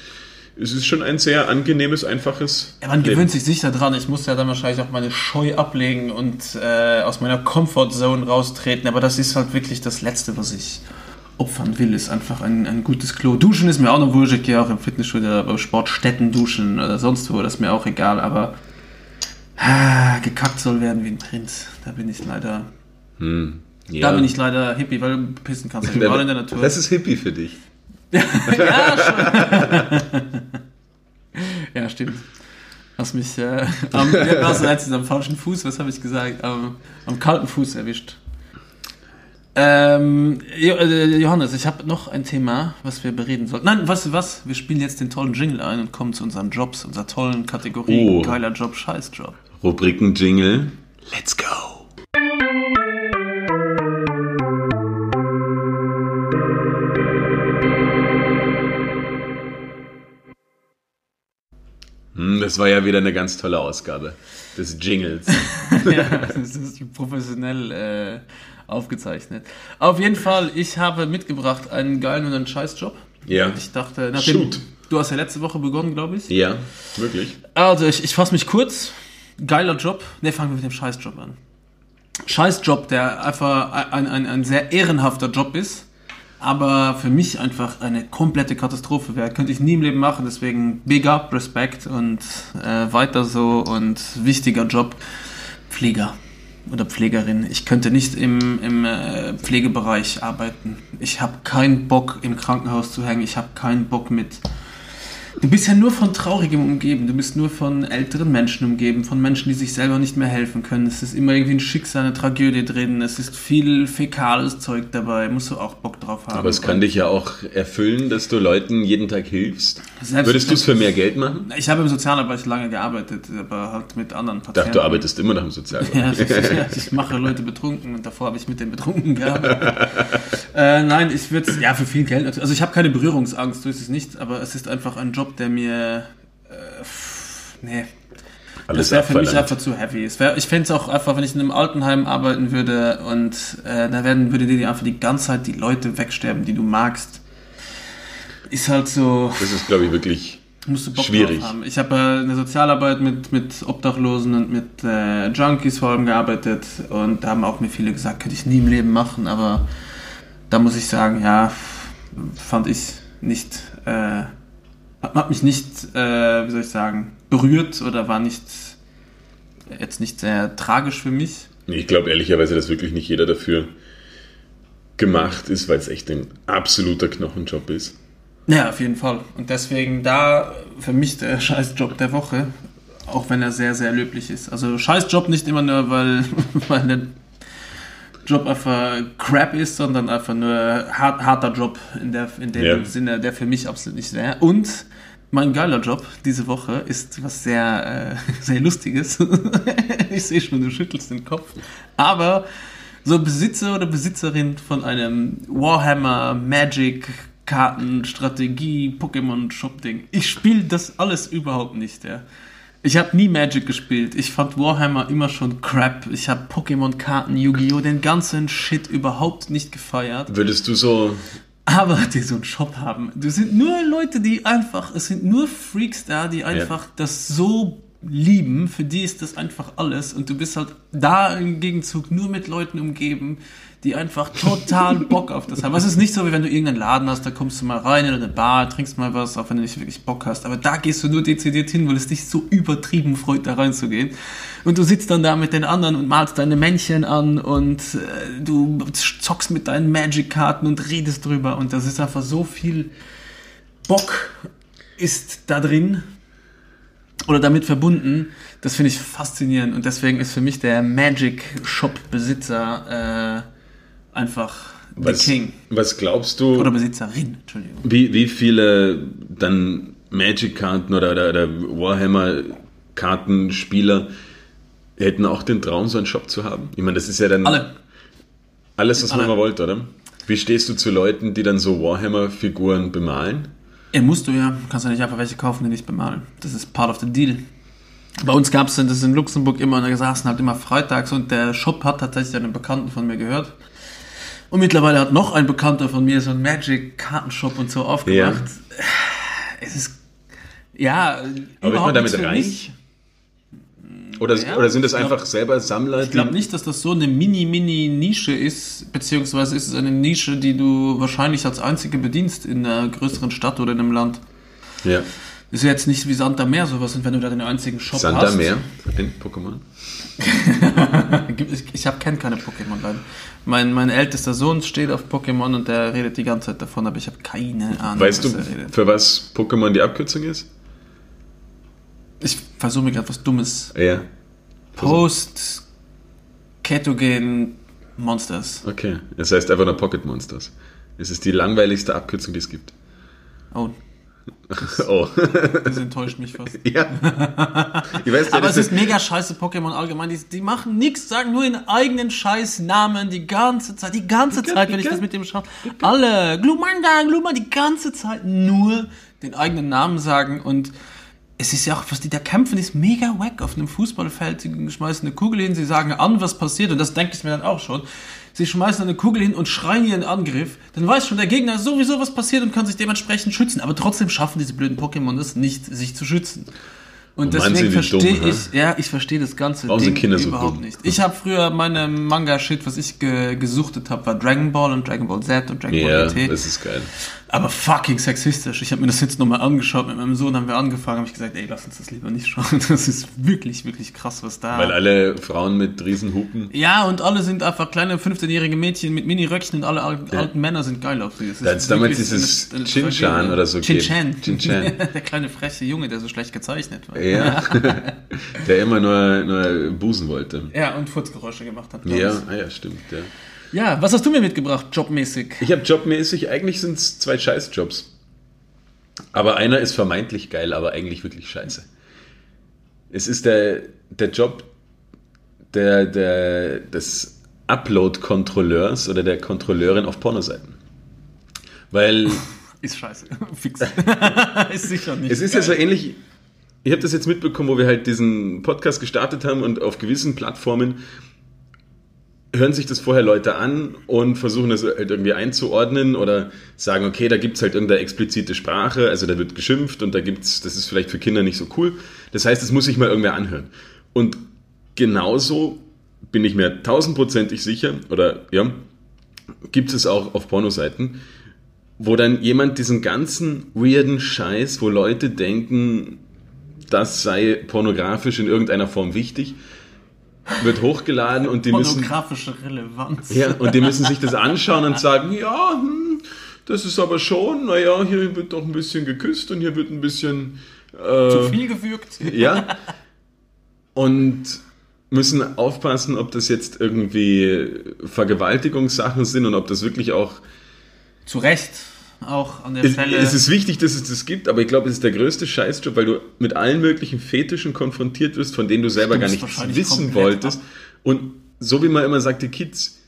Speaker 1: es ist schon ein sehr angenehmes, einfaches.
Speaker 3: Ja, man
Speaker 1: Leben.
Speaker 3: gewöhnt sich sicher dran. Ich muss ja dann wahrscheinlich auch meine Scheu ablegen und äh, aus meiner Comfortzone raustreten. Aber das ist halt wirklich das Letzte, was ich opfern will, ist einfach ein, ein gutes Klo. Duschen ist mir auch noch wurscht. Ich gehe auch im Fitnessstudio, bei Sportstätten duschen oder sonst wo. Das ist mir auch egal. Aber ah, gekackt soll werden wie ein Prinz. Da bin ich leider...
Speaker 1: Ja.
Speaker 3: Da bin ich leider hippie, weil du pissen kannst überall in der Natur.
Speaker 1: Das ist Hippie für dich.
Speaker 3: Ja, schon. ja, stimmt. Hast mich äh, am, letztens am falschen Fuß, was habe ich gesagt? Am, am kalten Fuß erwischt. Ähm, äh, Johannes, ich habe noch ein Thema, was wir bereden sollten. Nein, weißt du was? Wir spielen jetzt den tollen Jingle ein und kommen zu unseren Jobs, unserer tollen Kategorie.
Speaker 1: Oh.
Speaker 3: Geiler Job, Scheißjob.
Speaker 1: Rubriken-Jingle. Let's go. Das war ja wieder eine ganz tolle Ausgabe des Jingles.
Speaker 3: ja, das ist professionell äh, aufgezeichnet. Auf jeden Fall, ich habe mitgebracht einen geilen und einen Scheißjob.
Speaker 1: Ja.
Speaker 3: Ich dachte, nachdem,
Speaker 1: Shoot.
Speaker 3: du hast ja letzte Woche begonnen, glaube ich.
Speaker 1: Ja, wirklich.
Speaker 3: Also, ich, ich fasse mich kurz. Geiler Job. Ne, fangen wir mit dem Scheißjob an. Scheißjob, der einfach ein, ein, ein sehr ehrenhafter Job ist, aber für mich einfach eine komplette Katastrophe wäre. Könnte ich nie im Leben machen, deswegen big up, Respekt und äh, weiter so und wichtiger Job. Pfleger oder Pflegerin. Ich könnte nicht im, im äh, Pflegebereich arbeiten. Ich habe keinen Bock im Krankenhaus zu hängen. Ich habe keinen Bock mit Du bist ja nur von Traurigem umgeben. Du bist nur von älteren Menschen umgeben, von Menschen, die sich selber nicht mehr helfen können. Es ist immer irgendwie ein Schicksal, eine Tragödie drin. Es ist viel fäkales Zeug dabei. Musst du auch Bock drauf haben.
Speaker 1: Aber es kann dich ja auch erfüllen, dass du Leuten jeden Tag hilfst. Würdest du es für mehr Geld machen?
Speaker 3: Ich habe im Sozialarbeit lange gearbeitet, aber halt mit anderen
Speaker 1: Ich
Speaker 3: Patienten.
Speaker 1: dachte, du arbeitest immer noch im Sozialbereich.
Speaker 3: Ja, ja, ich mache Leute betrunken und davor habe ich mit den Betrunken gearbeitet. äh, nein, ich würde ja für viel Geld. Also ich habe keine Berührungsangst, so ist es nicht, aber es ist einfach ein Job, der mir äh, nee,
Speaker 1: Alles
Speaker 3: das wäre für mich einfach zu heavy. Es wär, ich fände es auch einfach, wenn ich in einem Altenheim arbeiten würde und äh, da werden würde dir einfach die ganze Zeit die Leute wegsterben, die du magst. Ist halt so.
Speaker 1: Das ist, glaube ich, wirklich
Speaker 3: Musst du Bock
Speaker 1: Schwierig.
Speaker 3: drauf haben. Ich habe äh, eine Sozialarbeit mit, mit Obdachlosen und mit äh, Junkies vor allem gearbeitet und da haben auch mir viele gesagt, könnte ich nie im Leben machen, aber da muss ich sagen, ja, fand ich nicht, äh, hat, hat mich nicht, äh, wie soll ich sagen, berührt oder war nicht, jetzt nicht sehr tragisch für mich.
Speaker 1: Ich glaube ehrlicherweise, dass wirklich nicht jeder dafür gemacht ist, weil es echt ein absoluter Knochenjob ist.
Speaker 3: Ja, auf jeden Fall. Und deswegen da für mich der Scheißjob der Woche, auch wenn er sehr, sehr löblich ist. Also Scheißjob nicht immer nur, weil, weil der Job einfach crap ist, sondern einfach nur hart, harter Job in, der, in dem
Speaker 1: Ja.
Speaker 3: Sinne, der für mich absolut nicht wäre. Und mein geiler Job diese Woche ist was sehr, äh, sehr Lustiges. ich sehe schon, du schüttelst den Kopf. Aber so Besitzer oder Besitzerin von einem Warhammer Magic Karten Strategie Pokémon Shop Ding. Ich spiele das alles überhaupt nicht, ja. Ich habe nie Magic gespielt. Ich fand Warhammer immer schon crap. Ich habe Pokémon Karten, Yu-Gi-Oh, den ganzen Shit überhaupt nicht gefeiert.
Speaker 1: Würdest du so,
Speaker 3: Aber die so einen Shop haben. Du sind nur Leute, die einfach, es sind nur Freaks da, die einfach das so lieben. Für die ist das einfach alles. Und du bist halt da im Gegenzug nur mit Leuten umgeben, die einfach total Bock auf das haben. Es ist nicht so, wie wenn du irgendeinen Laden hast, da kommst du mal rein in eine Bar, trinkst mal was, auch wenn du nicht wirklich Bock hast. Aber da gehst du nur dezidiert hin, weil es dich so übertrieben freut, da reinzugehen. Und du sitzt dann da mit den anderen und malst deine Männchen an und äh, du zockst mit deinen Magic-Karten und redest drüber. Und das ist einfach so viel Bock ist da drin oder damit verbunden. Das finde ich faszinierend und deswegen ist für mich der Magic Shop Besitzer äh, einfach
Speaker 1: was,
Speaker 3: the King.
Speaker 1: was glaubst du,
Speaker 3: Oder Besitzerin, Entschuldigung.
Speaker 1: wie, wie viele dann Magic-Karten oder, oder, oder Warhammer-Kartenspieler hätten auch den Traum, so einen Shop zu haben? Ich meine, das ist ja dann
Speaker 3: Alle.
Speaker 1: alles, was man
Speaker 3: Alle.
Speaker 1: mal wollte, oder? Wie stehst du zu Leuten, die dann so Warhammer-Figuren bemalen?
Speaker 3: Ja, musst du ja. Kannst ja nicht einfach welche kaufen, die nicht bemalen. Das ist part of the deal. Bei uns gab es das in Luxemburg immer, und da saßen halt immer freitags und der Shop hat tatsächlich einen Bekannten von mir gehört. Und mittlerweile hat noch ein Bekannter von mir so einen Magic-Kartenshop und so aufgemacht. Es ist, ja,
Speaker 1: Aber ist man damit reich? Oder,
Speaker 3: Ja,
Speaker 1: oder sind das
Speaker 3: glaub-
Speaker 1: einfach selber Sammler?
Speaker 3: Ich glaube nicht, dass das so eine mini-mini-Nische ist, beziehungsweise ist es eine Nische, die du wahrscheinlich als einzige bedienst in einer größeren Stadt oder in einem Land.
Speaker 1: Ja.
Speaker 3: Ist ja jetzt nicht wie Santa Meer sowas, und wenn du da den einzigen Shop
Speaker 1: Santa
Speaker 3: hast.
Speaker 1: Meer in Pokémon?
Speaker 3: Ich, ich habe kenne keine Pokémon leider. Mein, mein ältester Sohn steht auf Pokémon und der redet die ganze Zeit davon, aber ich habe keine Ahnung,
Speaker 1: Weißt du,
Speaker 3: was redet.
Speaker 1: für was Pokémon die Abkürzung ist?
Speaker 3: Ich versuche mir gerade was Dummes.
Speaker 1: Ja.
Speaker 3: Post Ketogen Monsters.
Speaker 1: Okay, es heißt einfach nur Pocket Monsters. Es ist die langweiligste Abkürzung, die es gibt.
Speaker 3: Oh,
Speaker 1: Oh.
Speaker 3: das enttäuscht mich fast.
Speaker 1: ja. Ich weiß,
Speaker 3: Aber
Speaker 1: das
Speaker 3: es ist mega scheiße Pokémon allgemein. Die, die machen nichts, sagen nur ihren eigenen scheiß Namen die ganze Zeit. Die ganze Zeit, wenn ich das mit dem schaue. Alle, Glumanda, Glumanda, die ganze Zeit nur den eigenen Namen sagen und es ist ja auch, was die da kämpfen, ist mega wack auf einem Fußballfeld. Sie schmeißen eine Kugel hin, sie sagen an, was passiert und das denke ich mir dann auch schon. Sie schmeißen eine Kugel hin und schreien ihren Angriff, dann weiß schon der Gegner sowieso, was passiert und kann sich dementsprechend schützen. Aber trotzdem schaffen diese blöden Pokémon es nicht, sich zu schützen. Und
Speaker 1: Und
Speaker 3: deswegen verstehe ich, ja, ich verstehe das ganze
Speaker 1: Warum
Speaker 3: Ding
Speaker 1: Kinder so
Speaker 3: überhaupt
Speaker 1: dumm?
Speaker 3: nicht. Ich habe früher meine Manga-Shit, was ich ge gesuchtet habe, war Dragon Ball und Dragon Ball Z und Dragon
Speaker 1: Ja,
Speaker 3: Ball GT.
Speaker 1: das ist geil.
Speaker 3: Aber fucking sexistisch. Ich habe mir das jetzt nochmal angeschaut. Mit meinem Sohn haben wir angefangen, habe ich gesagt, ey, lass uns das lieber nicht schauen. Das ist wirklich, wirklich krass, was da.
Speaker 1: Weil alle Frauen mit Riesenhupen.
Speaker 3: ja, und alle sind einfach kleine 15-jährige Mädchen mit Mini-Röckchen und alle al alten Männer sind geil auf sie. Das ist
Speaker 1: Da hat's damals dieses Chin-Chan oder so
Speaker 3: Chin-Chan.
Speaker 1: Chin-Chan.
Speaker 3: der kleine freche Junge, der so schlecht gezeichnet war.
Speaker 1: Ja. Der immer nur, nur busen wollte.
Speaker 3: Ja, und Furzgeräusche gemacht hat.
Speaker 1: Ja, ah ja, stimmt. Ja.
Speaker 3: Ja, was hast du mir mitgebracht, jobmäßig?
Speaker 1: Ich habe jobmäßig, eigentlich sind es zwei Scheißjobs. Aber einer ist vermeintlich geil, aber eigentlich wirklich scheiße. Es ist der, der Job der, der, des Upload-Kontrolleurs oder der Kontrolleurin auf Pornoseiten. Weil
Speaker 3: Ist scheiße. Fix. ist sicher nicht.
Speaker 1: es ist ja so ähnlich, ich habe das jetzt mitbekommen, wo wir halt diesen Podcast gestartet haben und auf gewissen Plattformen hören sich das vorher Leute an und versuchen das halt irgendwie einzuordnen oder sagen, okay, da gibt's halt irgendeine explizite Sprache, also da wird geschimpft und da gibt's, das ist vielleicht für Kinder nicht so cool. Das heißt, das muss sich mal irgendwer anhören. Und genauso bin ich mir tausendprozentig sicher, oder ja, gibt es auch auf Pornoseiten, wo dann jemand diesen ganzen weirden Scheiß, wo Leute denken, das sei pornografisch in irgendeiner Form wichtig, wird hochgeladen und die müssen
Speaker 3: Relevanz.
Speaker 1: ja, und die müssen sich das anschauen und sagen, ja, hm, das ist aber schon, naja, hier wird doch ein bisschen geküsst und hier wird ein bisschen äh,
Speaker 3: Zu viel gewürgt.
Speaker 1: ja. Und müssen aufpassen, ob das jetzt irgendwie Vergewaltigungssachen sind und ob das wirklich auch
Speaker 3: Zu Recht auch an der
Speaker 1: es,
Speaker 3: Stelle.
Speaker 1: es ist wichtig, dass es das gibt, aber ich glaube, es ist der größte Scheißjob, weil du mit allen möglichen Fetischen konfrontiert wirst, von denen du selber gar nichts wissen wolltest.
Speaker 3: ab.
Speaker 1: Und so wie man immer sagt, die Kids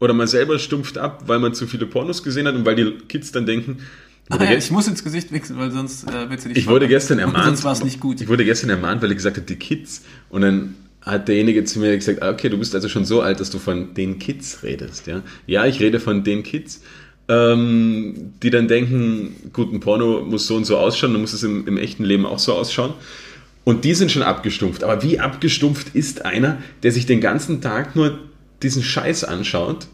Speaker 1: oder man selber stumpft ab, weil man zu viele Pornos gesehen hat und weil die Kids dann denken,
Speaker 3: ah, ja, ich muss ins Gesicht wechseln, weil sonst äh, wird sie nicht
Speaker 1: ich wurde gestern ermahnt.
Speaker 3: Sonst war es nicht gut.
Speaker 1: Ich wurde gestern ermahnt, weil er gesagt hat, die Kids. Und dann hat derjenige zu mir gesagt, ah, okay, du bist also schon so alt, dass du von den Kids redest. Ja, ja ich rede von den Kids, ähm, die dann denken, gut, ein Porno muss so und so ausschauen, dann muss es im, im echten Leben auch so ausschauen. Und die sind schon abgestumpft. Aber wie abgestumpft ist einer, der sich den ganzen Tag nur diesen Scheiß anschaut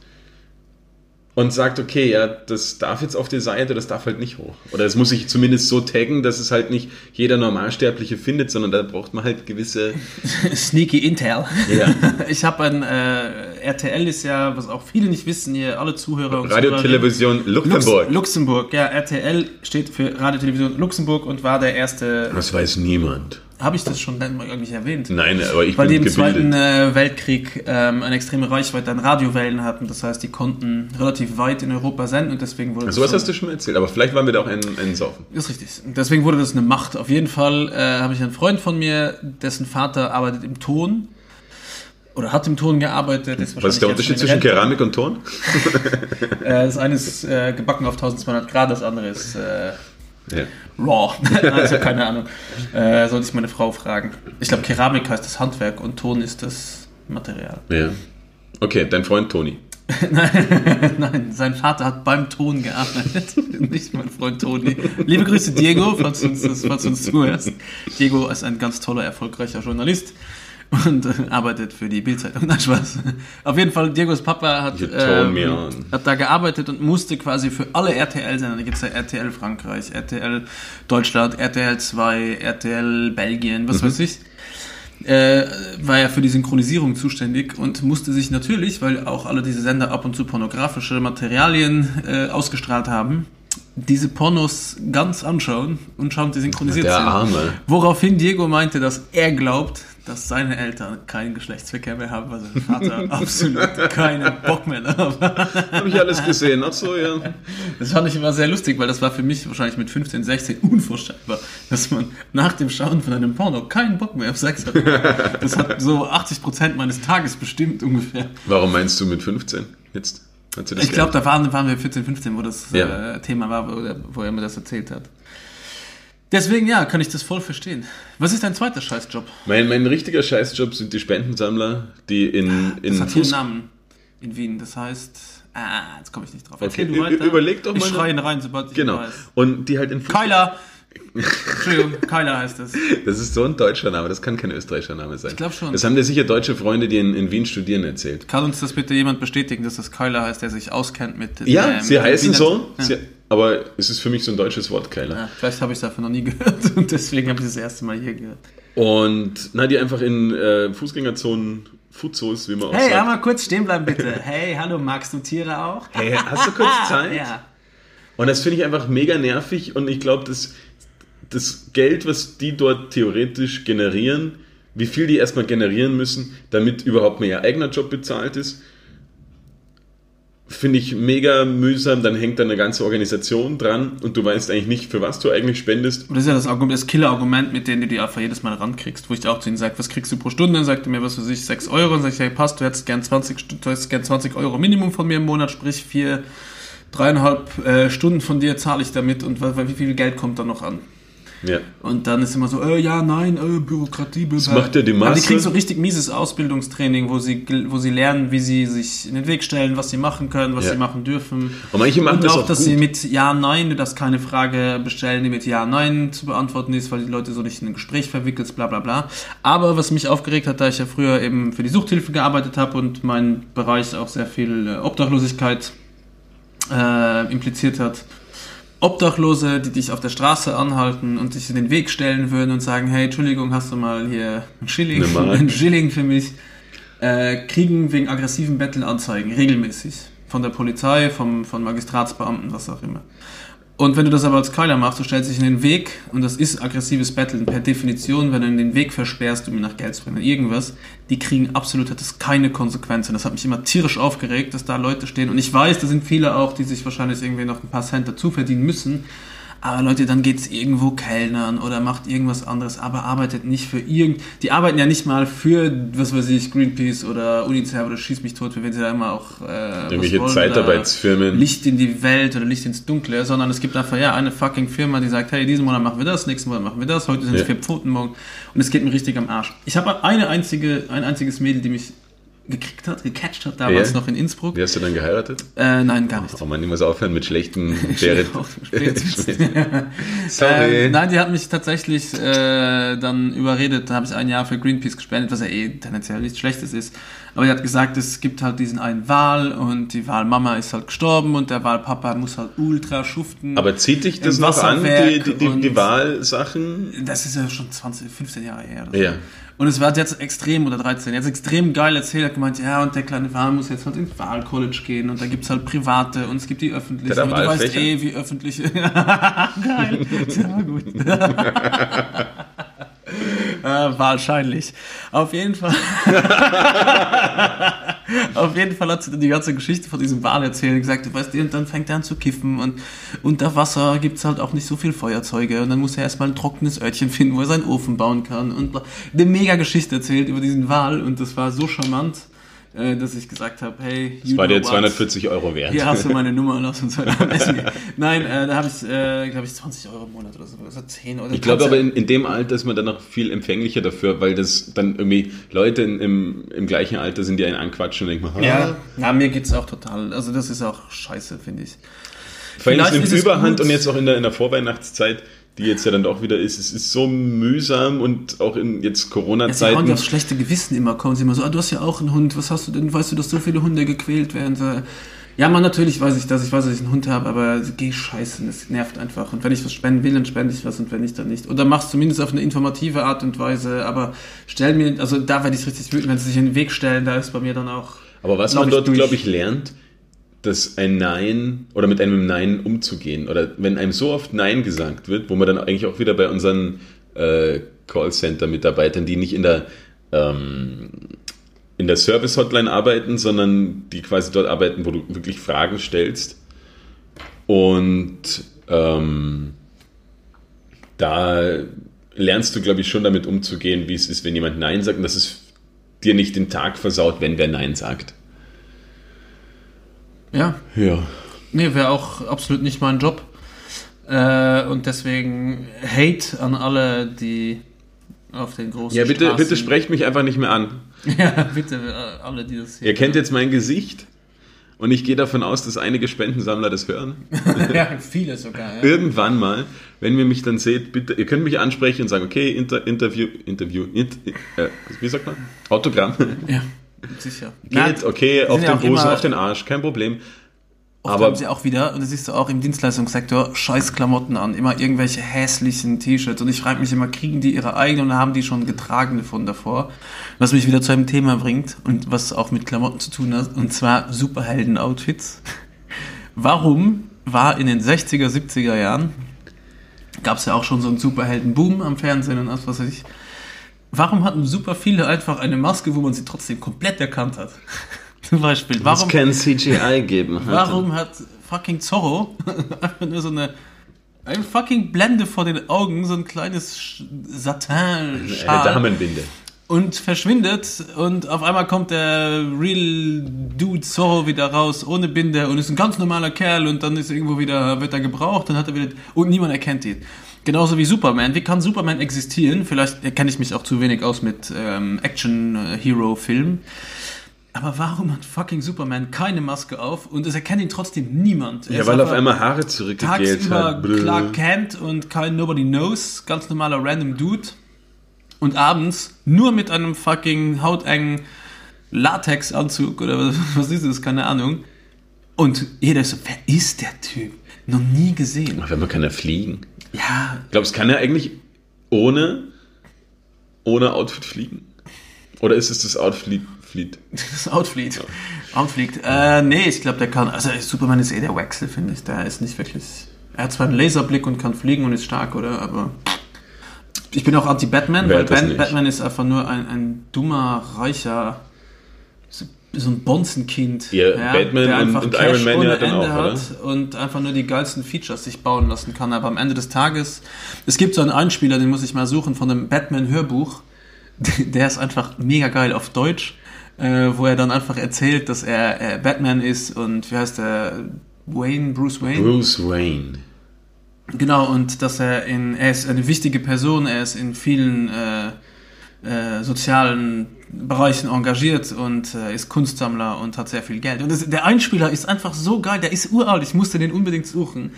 Speaker 1: und sagt, okay, ja, das darf jetzt auf die Seite, das darf halt nicht hoch. Oder es muss sich zumindest so taggen, dass es halt nicht jeder Normalsterbliche findet, sondern da braucht man halt gewisse...
Speaker 3: Sneaky Intel.
Speaker 1: Ja.
Speaker 3: Ich habe ein äh, RTL ist ja, was auch viele nicht wissen, ihr alle Zuhörer und
Speaker 1: Radio. Television, Luxemburg.
Speaker 3: Lux Luxemburg, ja, RTL steht für Radio Television Luxemburg und war der erste.
Speaker 1: Das weiß niemand.
Speaker 3: Habe ich das schon irgendwie erwähnt?
Speaker 1: Nein, aber ich
Speaker 3: Weil die
Speaker 1: bin
Speaker 3: im Zweiten äh, Weltkrieg ähm, eine extreme Reichweite an Radiowellen hatten. Das heißt, die konnten relativ weit in Europa senden und deswegen wurde
Speaker 1: So was
Speaker 3: das
Speaker 1: hast du schon mal erzählt, aber vielleicht waren wir da auch ein, ein Saufen.
Speaker 3: ist richtig. Deswegen wurde das eine Macht. Auf jeden Fall äh, habe ich einen Freund von mir, dessen Vater arbeitet im Ton. Oder hat im Ton gearbeitet.
Speaker 1: Was ist der Unterschied zwischen Keramik und Ton?
Speaker 3: Äh, das eine ist äh, gebacken auf 1200 Grad, das andere ist äh,
Speaker 1: Ja.
Speaker 3: raw. also keine Ahnung. Äh, sollte ich meine Frau fragen. Ich glaube, Keramik heißt das Handwerk und Ton ist das Material.
Speaker 1: ja. Okay, dein Freund Toni.
Speaker 3: Nein, sein Vater hat beim Ton gearbeitet. Nicht mein Freund Toni. Liebe Grüße, Diego, falls du uns, falls du uns zuhörst. Diego ist ein ganz toller, erfolgreicher Journalist und äh, arbeitet für die Bildzeitung. Nein, Spaß. Auf jeden Fall, Diegos Papa hat, ähm, hat da gearbeitet und musste quasi für alle RTL-Sender, da gibt es ja RTL Frankreich, RTL Deutschland, RTL 2, RTL Belgien, was weiß ich, äh, war er für die Synchronisierung zuständig und musste sich natürlich, weil auch alle diese Sender ab und zu pornografische Materialien äh, ausgestrahlt haben, diese Pornos ganz anschauen und schauen, die synchronisiert
Speaker 1: Der
Speaker 3: sind.
Speaker 1: Arme.
Speaker 3: Woraufhin Diego meinte, dass er glaubt, dass seine Eltern keinen Geschlechtsverkehr mehr haben, weil sein Vater absolut keinen Bock mehr darauf hat.
Speaker 1: Habe ich alles gesehen. Ach so, ja.
Speaker 3: Das fand ich immer sehr lustig, weil das war für mich wahrscheinlich mit 15, 16 unvorstellbar, dass man nach dem Schauen von einem Porno keinen Bock mehr auf Sex hat. Das hat so 80% meines Tages bestimmt ungefähr.
Speaker 1: Warum meinst du mit 15 jetzt?
Speaker 3: Ich glaube, da waren, waren wir 14, 15, wo das
Speaker 1: Ja.
Speaker 3: äh, Thema war, wo, wo er mir das erzählt hat. Deswegen, ja, kann ich das voll verstehen. Was ist dein zweiter Scheißjob?
Speaker 1: Mein, mein richtiger Scheißjob sind die Spendensammler, die in,
Speaker 3: Das
Speaker 1: in
Speaker 3: hat hier einen
Speaker 1: Fuß...
Speaker 3: Namen in Wien. Das heißt, ah, jetzt komme ich nicht drauf.
Speaker 1: Okay,
Speaker 3: Erzähl du weiter.
Speaker 1: überleg doch
Speaker 3: Ich
Speaker 1: mal-
Speaker 3: schreie ihn rein, sobald ich
Speaker 1: Genau.
Speaker 3: weiß.
Speaker 1: Und die halt in Fuß...
Speaker 3: Kyler! Entschuldigung, Kyler heißt das.
Speaker 1: Das ist so ein deutscher Name, das kann kein österreichischer Name sein. Ich
Speaker 3: glaub schon.
Speaker 1: Das haben dir sicher deutsche Freunde, die in, in Wien studieren, erzählt.
Speaker 3: Kann uns das bitte jemand bestätigen, dass das Kyler heißt, der sich auskennt mit
Speaker 1: Ja, sie
Speaker 3: mit
Speaker 1: heißen
Speaker 3: Wiener-
Speaker 1: so,
Speaker 3: Ja.
Speaker 1: sie, aber es ist für mich so ein deutsches Wort, Keiler.
Speaker 3: Ja, vielleicht habe ich es davon noch nie gehört und deswegen habe ich das erste Mal hier gehört.
Speaker 1: Und na, die einfach in äh, Fußgängerzonen, Futzos, wie man auch
Speaker 3: Hey,
Speaker 1: sagt.
Speaker 3: einmal kurz stehen bleiben bitte. Hey, hallo, magst du Tiere auch?
Speaker 1: Hey, hast du kurz Zeit?
Speaker 3: Ja.
Speaker 1: Und das finde ich einfach mega nervig und ich glaube, das, das Geld, was die dort theoretisch generieren, wie viel die erstmal generieren müssen, damit überhaupt mehr ihr eigener Job bezahlt ist, finde ich mega mühsam. Dann hängt da eine ganze Organisation dran und du weißt eigentlich nicht, für was du eigentlich spendest.
Speaker 3: Und das ist ja das, Argument, das Killer-Argument, mit dem du die einfach jedes Mal rankriegst, wo ich auch zu ihnen sage, was kriegst du pro Stunde? Dann sagt er mir, was weiß ich, 6 Euro. Und sag ich, hey, passt, du hättest gern 20, Stu- du hättest gern 20 Euro Minimum von mir im Monat, sprich vier, dreieinhalb äh, Stunden von dir zahle ich damit und wie viel Geld kommt da noch an?
Speaker 1: Ja.
Speaker 3: Und dann ist immer so, äh, ja, nein, äh, Bürokratie,
Speaker 1: Das macht ja die
Speaker 3: Aber die
Speaker 1: Masse.
Speaker 3: kriegen so richtig mieses Ausbildungstraining, wo sie, wo sie lernen, wie sie sich in den Weg stellen, was sie machen können, was
Speaker 1: Ja.
Speaker 3: sie machen dürfen.
Speaker 1: Und manche machen
Speaker 3: Und
Speaker 1: das
Speaker 3: auch, dass
Speaker 1: gut.
Speaker 3: sie mit Ja, Nein, du darfst keine Frage bestellen, die mit Ja, Nein zu beantworten ist, weil die Leute so nicht in ein Gespräch verwickelst, bla bla bla. Aber was mich aufgeregt hat, da ich ja früher eben für die Suchthilfe gearbeitet habe und mein Bereich auch sehr viel äh, Obdachlosigkeit äh, impliziert hat, Obdachlose, die dich auf der Straße anhalten und dich in den Weg stellen würden und sagen, hey, Entschuldigung, hast du mal hier einen Schilling, einen Schilling für mich, äh, kriegen wegen aggressiven Bettelanzeigen regelmäßig. Von der Polizei, vom, von Magistratsbeamten, was auch immer. Und wenn du das aber als Keiler machst, du stellst dich in den Weg und das ist aggressives Betteln per Definition, wenn du den Weg versperrst, um ihn nach Geld zu bringen, irgendwas, die kriegen absolut, hat das keine Konsequenzen. Das hat mich immer tierisch aufgeregt, dass da Leute stehen. Und ich weiß, da sind viele auch, die sich wahrscheinlich irgendwie noch ein paar Cent dazu verdienen müssen, aber Leute, dann geht's irgendwo Kellnern oder macht irgendwas anderes, aber arbeitet nicht für irgend, die arbeiten ja nicht mal für, was weiß ich, Greenpeace oder UNICEF oder Schieß mich tot, für wen sie da immer auch, äh,
Speaker 1: Irgendwelche Zeitarbeitsfirmen.
Speaker 3: Licht in die Welt oder Licht ins Dunkle, sondern es gibt einfach ja eine fucking Firma, die sagt, hey, diesen Monat machen wir das, nächsten Monat machen wir das, heute sind es
Speaker 1: Ja.
Speaker 3: vier Pfoten morgen und es geht mir richtig am Arsch. Ich habe eine einzige, ein einziges Mädel, die mich gekriegt hat, gecatcht hat, damals
Speaker 1: Ja.
Speaker 3: noch in Innsbruck.
Speaker 1: Wie hast du dann geheiratet?
Speaker 3: Äh, nein, gar nicht.
Speaker 1: Oh man, ich muss aufhören mit schlechten. Sorry.
Speaker 3: Ähm, nein, die hat mich tatsächlich äh, dann überredet. Da habe ich ein Jahr für Greenpeace gespendet, was ja eh tendenziell nichts Schlechtes ist. Aber die hat gesagt, es gibt halt diesen einen Wal und die Walmama ist halt gestorben und der Walpapa muss halt ultra schuften.
Speaker 1: Aber zieht dich das noch an, die, die, die, die Wahlsachen?
Speaker 3: das ist ja schon 20, 15 Jahre her. Oder so. Und es war jetzt extrem, oder 13, jetzt extrem geil erzählt, hat gemeint, ja, und der kleine Wal muss jetzt halt ins Wahlcollege gehen und da gibt's halt private und es gibt die öffentlichen.
Speaker 1: Der
Speaker 3: Aber du weißt eh, wie öffentliche. geil. Ja, gut. äh, wahrscheinlich. Auf jeden Fall. Auf jeden Fall hat sie dann die ganze Geschichte von diesem Wal erzählt und gesagt, du weißt, und dann fängt er an zu kiffen und unter Wasser gibt's halt auch nicht so viel Feuerzeuge und dann muss er erstmal ein trockenes Örtchen finden, wo er seinen Ofen bauen kann und eine mega Geschichte erzählt über diesen Wal und das war so charmant, äh, dass ich gesagt habe, hey,
Speaker 1: Das war dir
Speaker 3: what?
Speaker 1: 240 Euro wert.
Speaker 3: Hier hast du meine Nummer, lass uns heute Essen gehen. Nein, äh, da habe ich, äh, glaube ich, 20 Euro im Monat oder so, oder 10 oder
Speaker 1: Ich glaube aber in, in dem Alter ist man dann noch viel empfänglicher dafür, weil das dann irgendwie Leute in, im, im gleichen Alter sind, die einen anquatschen und denken,
Speaker 3: Ja, ja, mir geht's auch total. Also das ist auch scheiße, finde ich.
Speaker 1: Vor allem
Speaker 3: Vielleicht
Speaker 1: nimmt
Speaker 3: es
Speaker 1: Überhand
Speaker 3: gut.
Speaker 1: und jetzt auch in der, in der Vorweihnachtszeit, die jetzt ja dann doch wieder ist, es ist so mühsam und auch in jetzt
Speaker 3: Ja, sie hauen
Speaker 1: Corona-Zeiten.
Speaker 3: ja aufs schlechte Gewissen immer, kommen sie immer so, ah, du hast ja auch einen Hund, was hast du denn, weißt du, dass so viele Hunde gequält werden? Ja, man, natürlich weiß ich das, ich weiß, dass ich einen Hund habe, aber geh scheißen, das nervt einfach. Und wenn ich was spenden will, dann spende ich was und wenn nicht, dann nicht. Oder mach's zumindest auf eine informative Art und Weise, aber stell mir, also da werde ich richtig wütend, wenn sie sich in den Weg stellen, da ist bei mir dann auch...
Speaker 1: Aber was man dort, glaube ich, lernt, dass ein Nein oder mit einem Nein umzugehen oder wenn einem so oft Nein gesagt wird, wo man dann eigentlich auch wieder bei unseren äh, Callcenter-Mitarbeitern, die nicht in der ähm, in der Service-Hotline arbeiten, sondern die quasi dort arbeiten, wo du wirklich Fragen stellst. Und ähm, da lernst du, glaube ich, schon damit umzugehen, wie es ist, wenn jemand Nein sagt und dass es dir nicht den Tag versaut, wenn wer Nein sagt.
Speaker 3: Ja,
Speaker 1: Ja.
Speaker 3: nee, wäre auch absolut nicht mein Job. Äh, und deswegen Hate an alle, die auf den großen
Speaker 1: Ja, bitte,
Speaker 3: Straßen...
Speaker 1: bitte sprecht mich einfach nicht mehr an.
Speaker 3: Ja, bitte, alle, die das hier...
Speaker 1: Ihr kennt jetzt mein Gesicht und ich gehe davon aus, dass einige Spendensammler das hören.
Speaker 3: ja, viele sogar, ja.
Speaker 1: Irgendwann mal, wenn ihr mich dann seht, bitte, ihr könnt mich ansprechen und sagen, okay, Inter, Interview, Interview, int, äh, wie sagt man? Autogramm.
Speaker 3: Ja, sicher.
Speaker 1: Geht, okay,
Speaker 3: die
Speaker 1: auf
Speaker 3: ja
Speaker 1: den
Speaker 3: auch
Speaker 1: Busen,
Speaker 3: immer-
Speaker 1: auf den Arsch, kein Problem.
Speaker 3: Oft
Speaker 1: Aber-
Speaker 3: haben sie auch wieder, und das siehst du auch im Dienstleistungssektor, scheiß Klamotten an, immer irgendwelche hässlichen T-Shirts. Und ich frage mich immer, kriegen die ihre eigenen oder haben die schon getragene von davor? Was mich wieder zu einem Thema bringt und was auch mit Klamotten zu tun hat, und zwar Superhelden-Outfits. Warum war in den 60er, 70er Jahren, gab es ja auch schon so einen Superhelden-Boom am Fernsehen und was weiß ich, warum hatten super viele einfach eine Maske, wo man sie trotzdem komplett erkannt hat? Zum Beispiel, warum...
Speaker 1: kein CGI geben.
Speaker 3: Warum hat fucking Zorro einfach nur so eine, eine fucking Blende vor den Augen, so ein kleines Sch-
Speaker 1: Eine Damenbinde.
Speaker 3: und verschwindet und auf einmal kommt der Real Dude Zorro wieder raus ohne Binde und ist ein ganz normaler Kerl und dann ist irgendwo wieder, wird er gebraucht, dann hat er wieder, und niemand erkennt ihn. Genauso wie Superman. Wie kann Superman existieren? Vielleicht kenne ich mich auch zu wenig aus mit ähm, Action-Hero-Filmen. Aber warum hat fucking Superman keine Maske auf und es erkennt ihn trotzdem niemand? Er
Speaker 1: Ja, weil auf einmal Haare zurückgegelt
Speaker 3: tagsüber
Speaker 1: hat. Brr.
Speaker 3: Clark Kent und kein Nobody Knows, ganz normaler random Dude. Und abends nur mit einem fucking hautengen Latexanzug oder was, was ist das, keine Ahnung. Und jeder ist so, wer ist der Typ? Noch nie gesehen.
Speaker 1: Auf einmal kann er fliegen.
Speaker 3: Ja,
Speaker 1: Glaubst du, kann er eigentlich ohne, ohne Outfit fliegen? Oder ist es das Outfit? Fliegt?
Speaker 3: das Outfleet. Outfliegt. Äh, nee, ich glaube, der kann, also Superman ist eh der Wechsel, finde ich. Der ist nicht wirklich, er hat zwar einen Laserblick und kann fliegen und ist stark, oder? Aber ich bin auch anti-Batman, weil
Speaker 1: nicht?
Speaker 3: Batman ist einfach nur ein, ein dummer, reicher, so, ein Bonzenkind.
Speaker 1: Ja, Batman
Speaker 3: der
Speaker 1: und-
Speaker 3: einfach
Speaker 1: und
Speaker 3: Cash
Speaker 1: Iron Man
Speaker 3: ohne
Speaker 1: ja
Speaker 3: Ende
Speaker 1: auch, oder?
Speaker 3: hat und einfach nur die geilsten Features sich bauen lassen kann. Aber am Ende des Tages, es gibt so einen Einspieler, den muss ich mal suchen, von einem Batman-Hörbuch. Der ist einfach mega geil auf Deutsch, äh, wo er dann einfach erzählt, dass er äh, Batman ist und wie heißt er? Wayne, Bruce Wayne?
Speaker 1: Bruce Wayne.
Speaker 3: Genau, und dass er in, er ist eine wichtige Person, er ist in vielen äh, äh, sozialen Bereichen engagiert und äh, ist Kunstsammler und hat sehr viel Geld. Und das, der Einspieler ist einfach so geil, der ist uralt, ich musste den unbedingt suchen.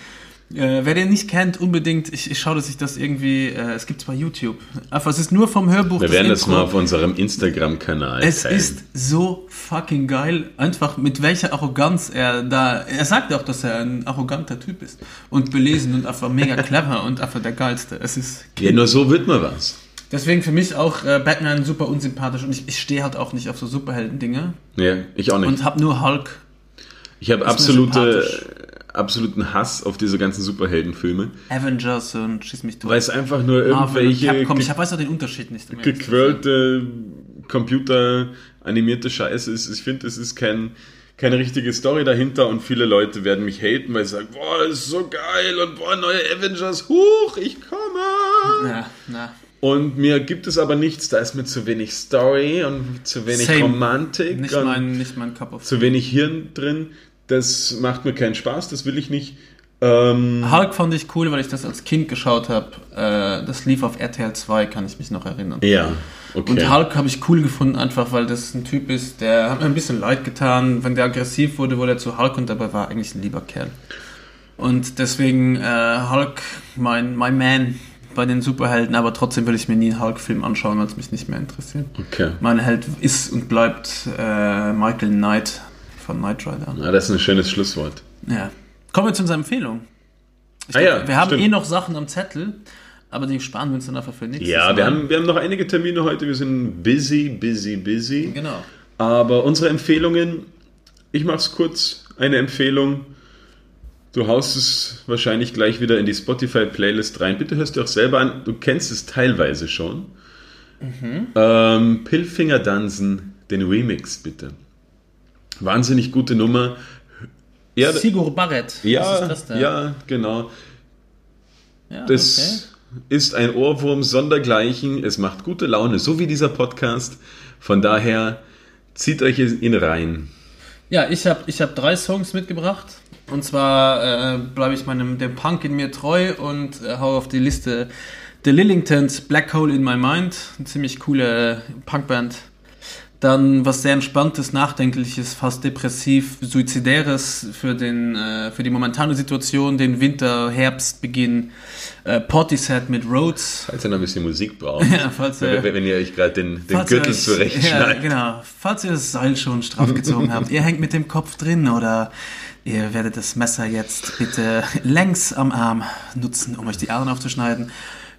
Speaker 3: Äh, wer den nicht kennt, unbedingt, ich, ich schaue, dass ich das irgendwie, äh, es gibt es bei YouTube. Einfach, es ist nur vom Hörbuch.
Speaker 1: Wir werden das
Speaker 3: Intro.
Speaker 1: mal auf unserem Instagram-Kanal
Speaker 3: Es
Speaker 1: teilen.
Speaker 3: ist so fucking geil, einfach mit welcher Arroganz er da. Er sagt auch, dass er ein arroganter Typ ist und belesen und einfach mega clever und einfach der geilste. Es ist
Speaker 1: Ja, nur so wird man was.
Speaker 3: Deswegen für mich auch äh, Batman super unsympathisch und ich, ich stehe halt auch nicht auf so Superhelden-Dinge
Speaker 1: Ja, ich auch nicht.
Speaker 3: und hab nur Hulk.
Speaker 1: ich habe absolute, absoluten Hass auf diese ganzen Superheldenfilme,
Speaker 3: Avengers und schieß mich durch.
Speaker 1: weil es einfach nur
Speaker 3: Marvel
Speaker 1: irgendwelche
Speaker 3: Capcom. Ich weiß auch den Unterschied nicht. um
Speaker 1: gequirlte, computeranimierte Scheiße ist. Ich finde, es ist kein, keine richtige Story dahinter und viele Leute werden mich haten, weil sie sagen, boah, das ist so geil und boah, neue Avengers, huch, ich komme.
Speaker 3: Ja, na.
Speaker 1: Und mir gibt es aber nichts, da ist mir zu wenig Story und zu wenig
Speaker 3: Same.
Speaker 1: Romantik
Speaker 3: Nicht mein, nicht mein Cup of
Speaker 1: zu wenig Hirn drin. Das macht mir keinen Spaß, das will ich nicht. Ähm,
Speaker 3: Hulk fand ich cool, weil ich das als Kind geschaut habe. Äh, das lief auf RTL 2, kann ich mich noch erinnern.
Speaker 1: ja, okay.
Speaker 3: Und Hulk habe ich cool gefunden, einfach weil das ein Typ ist, der hat mir ein bisschen leid getan. Wenn der aggressiv wurde, wurde er zu Hulk und dabei war er eigentlich ein lieber Kerl. Und deswegen äh, Hulk, mein, mein Man bei den Superhelden, aber trotzdem will ich mir nie einen Hulk-Film anschauen, weil es mich nicht mehr interessiert.
Speaker 1: okay.
Speaker 3: Mein Held ist und bleibt äh, Michael Knight von Knight Rider.
Speaker 1: Ja, das ist ein schönes Schlusswort.
Speaker 3: Ja. Kommen wir zu unserer Empfehlung. Ich
Speaker 1: Ah
Speaker 3: glaub,
Speaker 1: ja,
Speaker 3: wir haben
Speaker 1: stimmt.
Speaker 3: eh noch Sachen am Zettel, aber die sparen wir uns dann einfach für nächstes
Speaker 1: Ja, wir haben, wir haben noch einige Termine heute. Wir sind busy, busy, busy.
Speaker 3: Genau.
Speaker 1: Aber unsere Empfehlungen, ich mache es kurz. eine Empfehlung. Du haust es wahrscheinlich gleich wieder in die Spotify-Playlist rein. Bitte hörst du auch selber an. Du kennst es teilweise schon. Ähm, Pillfinger Dansen, den Remix bitte. Wahnsinnig gute Nummer. Ja,
Speaker 3: Sigur Barrett.
Speaker 1: ja, ja, genau.
Speaker 3: ja
Speaker 1: Das ist ein Ohrwurm sondergleichen. Es macht gute Laune, so wie dieser Podcast. Von daher zieht euch ihn rein.
Speaker 3: Ja, ich habe ich hab drei Songs mitgebracht. Und zwar äh, bleibe ich meinem dem Punk in mir treu und äh, hau auf die Liste The Lillingtons Black Hole in My Mind. Eine ziemlich coole äh, Punkband. Dann was sehr entspanntes, nachdenkliches, fast depressiv, suizidäres für, den, äh, für die momentane Situation, den Winter, Herbstbeginn. Äh, Portishead mit Rhodes.
Speaker 1: Falls ihr noch ein bisschen Musik braucht,
Speaker 3: Ja, falls ihr-
Speaker 1: wenn, wenn ihr euch gerade den, den Gürtel
Speaker 3: euch-
Speaker 1: zurechtschneidet.
Speaker 3: Ja, genau. Falls ihr das Seil schon straff gezogen habt, ihr hängt mit dem Kopf drin oder ihr werdet das Messer jetzt bitte längs am Arm nutzen, um euch die Adern aufzuschneiden.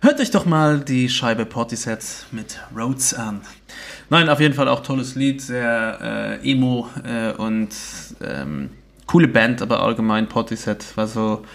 Speaker 3: Hört euch doch mal die Scheibe Portishead mit Rhodes an. Nein, auf jeden Fall auch tolles Lied, sehr äh, emo äh, und ähm, coole Band, aber allgemein Portishead war so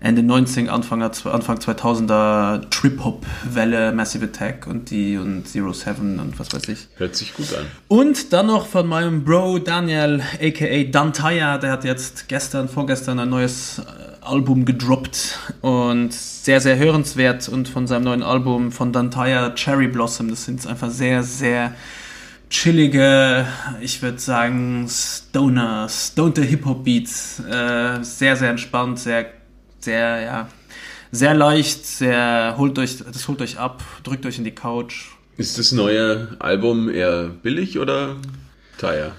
Speaker 3: Ende 90, Anfang, Anfang 2000er Trip-Hop-Welle, Massive Attack und die und Zero Seven und was weiß ich.
Speaker 1: Hört sich gut an.
Speaker 3: Und dann noch von meinem Bro Daniel, aka Dantaya, der hat jetzt gestern, vorgestern ein neues äh, Album gedroppt und sehr, sehr hörenswert und von seinem neuen Album von Dantaya Cherry Blossom, das sind einfach sehr, sehr chillige, ich würde sagen Stoner, Stoner Hip-Hop Beats, äh, sehr, sehr entspannt, sehr, sehr, ja, sehr leicht, sehr, holt euch, das holt euch ab, drückt euch in die Couch,
Speaker 1: Ist das neue Album eher billig oder teuer?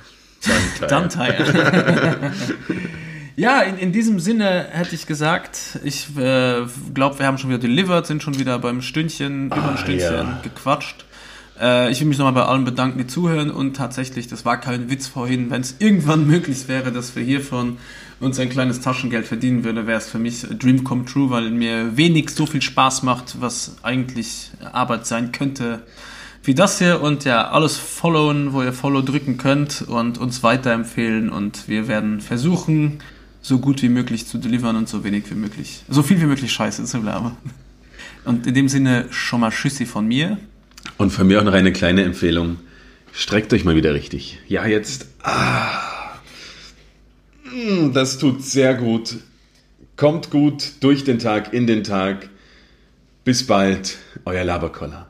Speaker 1: Dann
Speaker 3: Dantire. ja, in, in diesem Sinne hätte ich gesagt, ich äh, glaube, wir haben schon wieder delivered, sind schon wieder beim Stündchen, über ein Stündchen
Speaker 1: ja.
Speaker 3: gequatscht. Äh, ich will mich nochmal bei allen bedanken, die zuhören und tatsächlich, das war kein Witz vorhin, wenn es irgendwann möglich wäre, dass wir hiervon uns ein kleines Taschengeld verdienen würden, wäre es für mich Dream come true, weil mir wenig so viel Spaß macht, was eigentlich Arbeit sein könnte wie das hier und ja, alles followen, wo ihr Follow drücken könnt und uns weiterempfehlen und wir werden versuchen, so gut wie möglich zu delivern und so wenig wie möglich, so viel wie möglich Scheiße zu labern. Und in dem Sinne schon mal Schüssi von mir.
Speaker 1: Und von mir auch noch eine kleine Empfehlung. Streckt euch mal wieder richtig. Ja, jetzt. Ah. Mm, Das tut sehr gut. Kommt gut durch den Tag, in den Tag. Bis bald, euer Laberkoller.